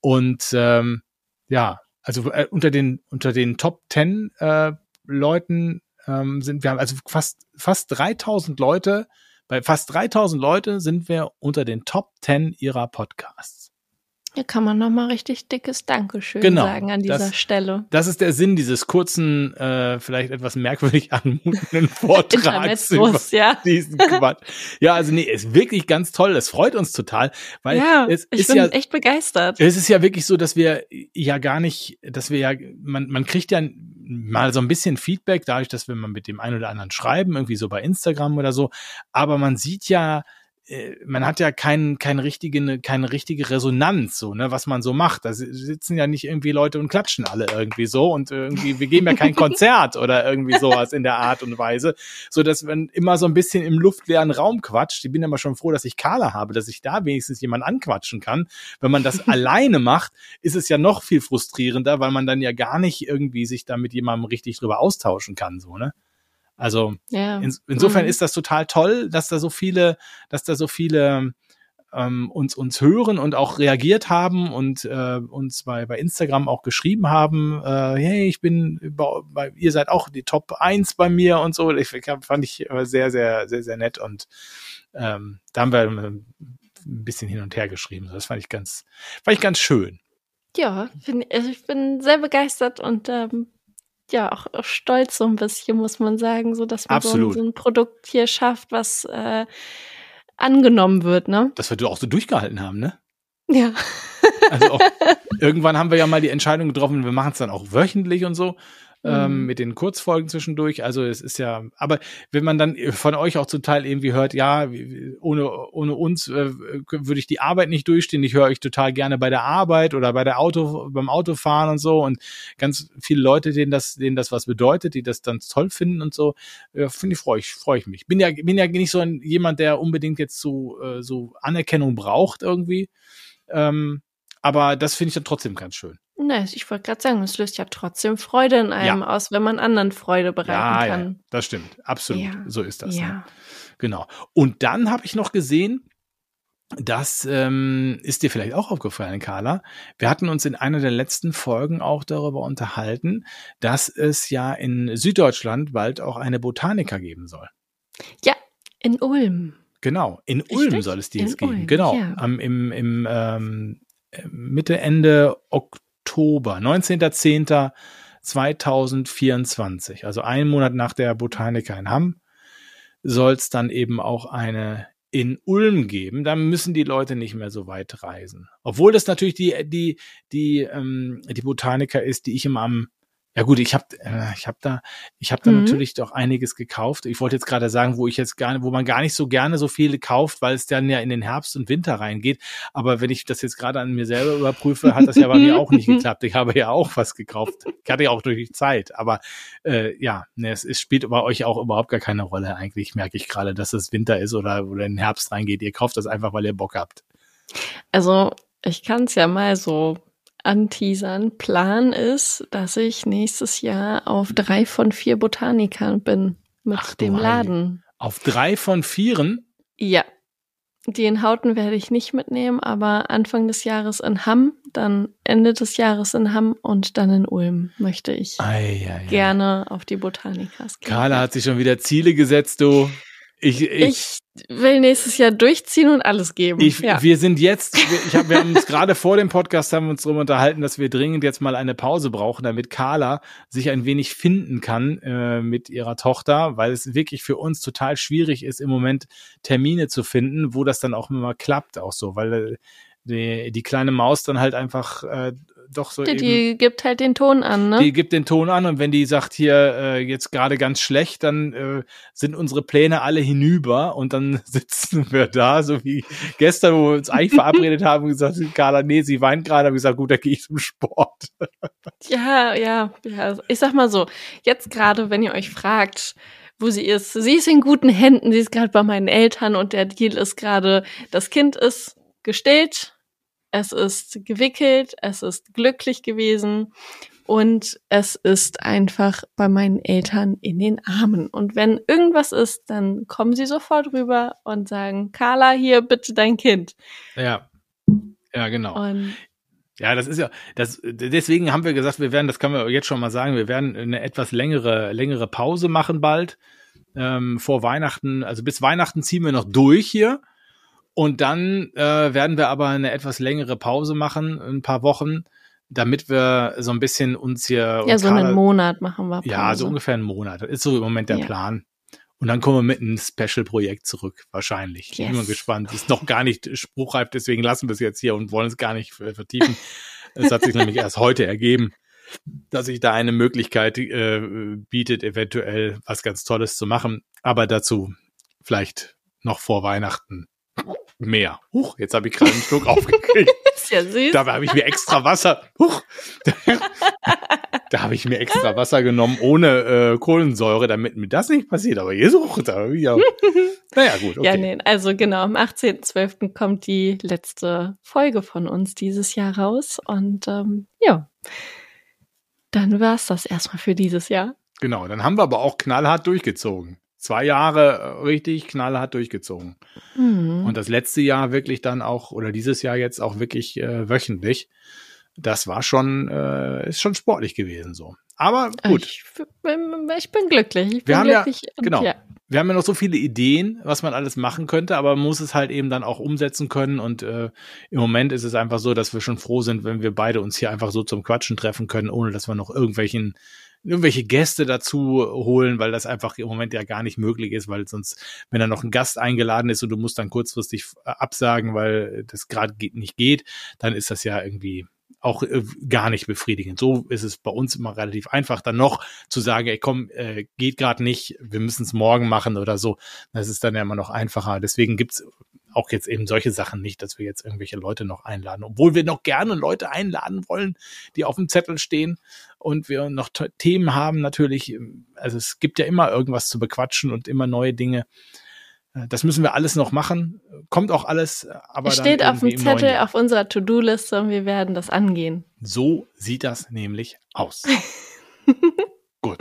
Und ähm, ja, also äh, unter den unter den Top 10 äh, Leuten ähm, sind wir also fast fast 3000 Leute. Bei fast 3000 Leute sind wir unter den Top 10 ihrer Podcasts. Hier kann man nochmal richtig dickes Dankeschön genau, sagen an dieser das, Stelle. Das ist der Sinn dieses kurzen, äh, vielleicht etwas merkwürdig anmutenden Vortrags ja. diesen Quatsch. Ja, also nee, ist wirklich ganz toll. Es freut uns total, weil ja, es ich ist bin ja echt begeistert. Es ist ja wirklich so, dass wir ja gar nicht, dass wir ja, man, man kriegt ja mal so ein bisschen Feedback dadurch, dass wir mal mit dem einen oder anderen schreiben, irgendwie so bei Instagram oder so. Aber man sieht ja man hat ja kein, keine richtige, keine richtige Resonanz, so, ne, was man so macht. Da sitzen ja nicht irgendwie Leute und klatschen alle irgendwie so und irgendwie, wir geben ja kein Konzert oder irgendwie sowas in der Art und Weise, so dass man immer so ein bisschen im luftleeren Raum quatscht. Ich bin ja mal schon froh, dass ich Carla habe, dass ich da wenigstens jemand anquatschen kann. Wenn man das alleine macht, ist es ja noch viel frustrierender, weil man dann ja gar nicht irgendwie sich da mit jemandem richtig drüber austauschen kann, so, ne? Also ja. in, insofern mhm. ist das total toll, dass da so viele, dass da so viele ähm, uns uns hören und auch reagiert haben und äh, uns bei bei Instagram auch geschrieben haben, äh, hey, ich bin bei, bei, ihr seid auch die Top 1 bei mir und so. Ich fand ich sehr sehr sehr sehr nett und ähm, da haben wir ein bisschen hin und her geschrieben. Das fand ich ganz fand ich ganz schön. Ja, find, also ich bin sehr begeistert und ähm, ja auch, auch stolz so ein bisschen, muss man sagen, so dass man so ein, so ein, Produkt hier schafft, was äh, angenommen wird, ne? Das wird auch so durchgehalten haben, ne? Ja. Also auch, irgendwann haben wir ja mal die Entscheidung getroffen, wir machen es dann auch wöchentlich und so ähm, mhm. mit den Kurzfolgen zwischendurch. Also es ist ja, aber wenn man dann von euch auch zum Teil irgendwie hört, ja, ohne, ohne uns äh, würde ich die Arbeit nicht durchstehen. Ich höre euch total gerne bei der Arbeit oder bei der Auto, beim Autofahren und so. Und ganz viele Leute, denen das, denen das was bedeutet, die das dann toll finden und so, äh, finde ich, freue ich, freue ich mich. Bin ja, bin ja nicht so ein, jemand, der unbedingt jetzt so, äh, so Anerkennung braucht irgendwie. Ähm, aber das finde ich dann trotzdem ganz schön. Ne, ich wollte gerade sagen, es löst ja trotzdem Freude in einem ja. aus, wenn man anderen Freude bereiten ja, kann. Ja, das stimmt. Absolut. Ja. So ist das. Ne? Ja. Genau. Und dann habe ich noch gesehen, das ähm, ist dir vielleicht auch aufgefallen, Carla. Wir hatten uns in einer der letzten Folgen auch darüber unterhalten, dass es ja in Süddeutschland bald auch eine Botaniker geben soll. Ja, in Ulm. Genau, in Richtig? Ulm soll es die jetzt geben. Ulm, genau, am, im, im ähm, Mitte, Ende Oktober. Oktober, 19.10.2024, also einen Monat nach der Botaniker in Hamm, soll es dann eben auch eine in Ulm geben. Da müssen die Leute nicht mehr so weit reisen. Obwohl das natürlich die, die, die, ähm, die Botaniker ist, die ich immer am ja gut, ich habe äh, ich hab da ich habe da mhm. natürlich doch einiges gekauft. Ich wollte jetzt gerade sagen, wo ich jetzt gar wo man gar nicht so gerne so viele kauft, weil es dann ja in den Herbst und Winter reingeht, aber wenn ich das jetzt gerade an mir selber überprüfe, hat das ja bei mir auch nicht geklappt. Ich habe ja auch was gekauft. Ich hatte ja auch durch die Zeit, aber äh, ja, ne, es, es spielt bei euch auch überhaupt gar keine Rolle eigentlich, merke ich gerade, dass es Winter ist oder oder in den Herbst reingeht. Ihr kauft das einfach, weil ihr Bock habt. Also, ich kann es ja mal so anteasern. Plan ist, dass ich nächstes Jahr auf drei von vier Botanikern bin mit Ach, dem Laden. Auf drei von vieren? Ja. Die in Hauten werde ich nicht mitnehmen, aber Anfang des Jahres in Hamm, dann Ende des Jahres in Hamm und dann in Ulm möchte ich ei, ei, ei. gerne auf die Botanikers gehen. Carla hat sich schon wieder Ziele gesetzt, du. Ich, ich, ich, will nächstes Jahr durchziehen und alles geben. Ich, ja. Wir sind jetzt, ich hab, wir haben uns gerade vor dem Podcast haben uns darüber unterhalten, dass wir dringend jetzt mal eine Pause brauchen, damit Carla sich ein wenig finden kann äh, mit ihrer Tochter, weil es wirklich für uns total schwierig ist, im Moment Termine zu finden, wo das dann auch immer klappt, auch so, weil äh, die, die kleine Maus dann halt einfach äh, doch so. Die, eben, die gibt halt den Ton an, ne? Die gibt den Ton an und wenn die sagt hier äh, jetzt gerade ganz schlecht, dann äh, sind unsere Pläne alle hinüber und dann sitzen wir da, so wie gestern, wo wir uns eigentlich verabredet haben und gesagt, Carla, nee, sie weint gerade, habe ich gesagt, gut, da gehe ich zum Sport. ja, ja, ja. Ich sag mal so, jetzt gerade, wenn ihr euch fragt, wo sie ist. Sie ist in guten Händen, sie ist gerade bei meinen Eltern und der Deal ist gerade, das Kind ist gestillt, es ist gewickelt, es ist glücklich gewesen und es ist einfach bei meinen Eltern in den Armen. Und wenn irgendwas ist, dann kommen sie sofort rüber und sagen, Carla, hier bitte dein Kind. Ja. Ja, genau. Und ja, das ist ja, das, deswegen haben wir gesagt, wir werden, das kann man jetzt schon mal sagen, wir werden eine etwas längere, längere Pause machen bald. Ähm, vor Weihnachten, also bis Weihnachten ziehen wir noch durch hier. Und dann äh, werden wir aber eine etwas längere Pause machen, ein paar Wochen, damit wir so ein bisschen uns hier. Ja, so einen Monat machen wir. Pause. Ja, so ungefähr einen Monat. Das ist so im Moment der ja. Plan. Und dann kommen wir mit einem Special-Projekt zurück, wahrscheinlich. Yes. Ich bin mal gespannt. Ist noch gar nicht spruchreif, deswegen lassen wir es jetzt hier und wollen es gar nicht vertiefen. Es hat sich nämlich erst heute ergeben, dass sich da eine Möglichkeit äh, bietet, eventuell was ganz Tolles zu machen. Aber dazu vielleicht noch vor Weihnachten mehr. Huch, jetzt habe ich gerade einen Schluck aufgekriegt. ist ja süß. Dabei habe ich mir extra Wasser. Huch. da habe ich mir extra Wasser genommen ohne äh, Kohlensäure, damit mir das nicht passiert. Aber hier sucht da ja. Naja, gut. Okay. Ja, nee, also genau, am 18.12. kommt die letzte Folge von uns dieses Jahr raus. Und ähm, ja, dann war es das erstmal für dieses Jahr. Genau, dann haben wir aber auch knallhart durchgezogen zwei Jahre äh, richtig knallhart durchgezogen. Mhm. Und das letzte Jahr wirklich dann auch, oder dieses Jahr jetzt auch wirklich äh, wöchentlich. Das war schon, äh, ist schon sportlich gewesen so. Aber gut. Ich, ich bin glücklich. Ich bin wir haben glücklich ja, genau. Ja. Wir haben ja noch so viele Ideen, was man alles machen könnte, aber man muss es halt eben dann auch umsetzen können. Und äh, im Moment ist es einfach so, dass wir schon froh sind, wenn wir beide uns hier einfach so zum Quatschen treffen können, ohne dass wir noch irgendwelchen irgendwelche Gäste dazu holen, weil das einfach im Moment ja gar nicht möglich ist, weil sonst, wenn da noch ein Gast eingeladen ist und du musst dann kurzfristig äh, absagen, weil das gerade nicht geht, dann ist das ja irgendwie auch äh, gar nicht befriedigend. So ist es bei uns immer relativ einfach, dann noch zu sagen, ey komm, äh, geht gerade nicht, wir müssen es morgen machen oder so. Das ist dann ja immer noch einfacher. Deswegen gibt's auch jetzt eben solche Sachen nicht, dass wir jetzt irgendwelche Leute noch einladen, obwohl wir noch gerne Leute einladen wollen, die auf dem Zettel stehen und wir noch Themen haben natürlich. Also es gibt ja immer irgendwas zu bequatschen und immer neue Dinge. Äh, das müssen wir alles noch machen. Kommt auch alles, aber. Steht auf dem Zettel auf unserer To-Do-Liste und wir werden das angehen. So sieht das nämlich aus. Gut.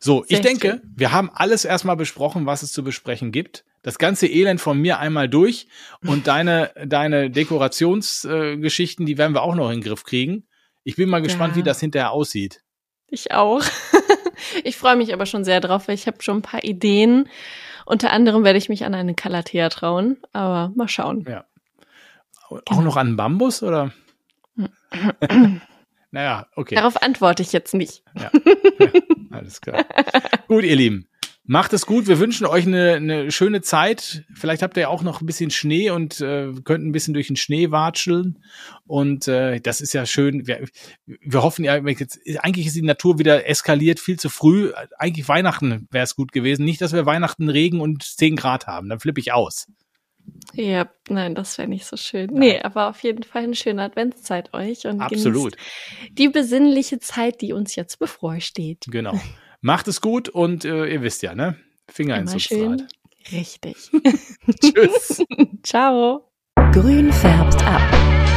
So, Sehr ich denke, schön. wir haben alles erstmal besprochen, was es zu besprechen gibt das ganze Elend von mir einmal durch und deine, deine Dekorationsgeschichten, äh, die werden wir auch noch in den Griff kriegen. Ich bin mal gespannt, ja. wie das hinterher aussieht. Ich auch. ich freue mich aber schon sehr drauf, weil ich habe schon ein paar Ideen. Unter anderem werde ich mich an eine Calathea trauen, aber mal schauen. Ja. Auch genau. noch an Bambus oder? naja, okay. Darauf antworte ich jetzt nicht. Ja. ja alles klar. Gut, ihr Lieben. Macht es gut. Wir wünschen euch eine, eine schöne Zeit. Vielleicht habt ihr ja auch noch ein bisschen Schnee und äh, könnt ein bisschen durch den Schnee watscheln. Und äh, das ist ja schön. Wir, wir hoffen ja, jetzt, eigentlich ist die Natur wieder eskaliert, viel zu früh. Eigentlich Weihnachten wäre es gut gewesen. Nicht, dass wir Weihnachten Regen und 10 Grad haben. Dann flippe ich aus. Ja, nein, das wäre nicht so schön. Nein. Nee, aber auf jeden Fall eine schöne Adventszeit euch und Absolut. die besinnliche Zeit, die uns jetzt bevorsteht. Genau. Macht es gut und äh, ihr wisst ja, ne? Finger Immer ins Substrat. Richtig. Tschüss. Ciao. Grün färbt ab.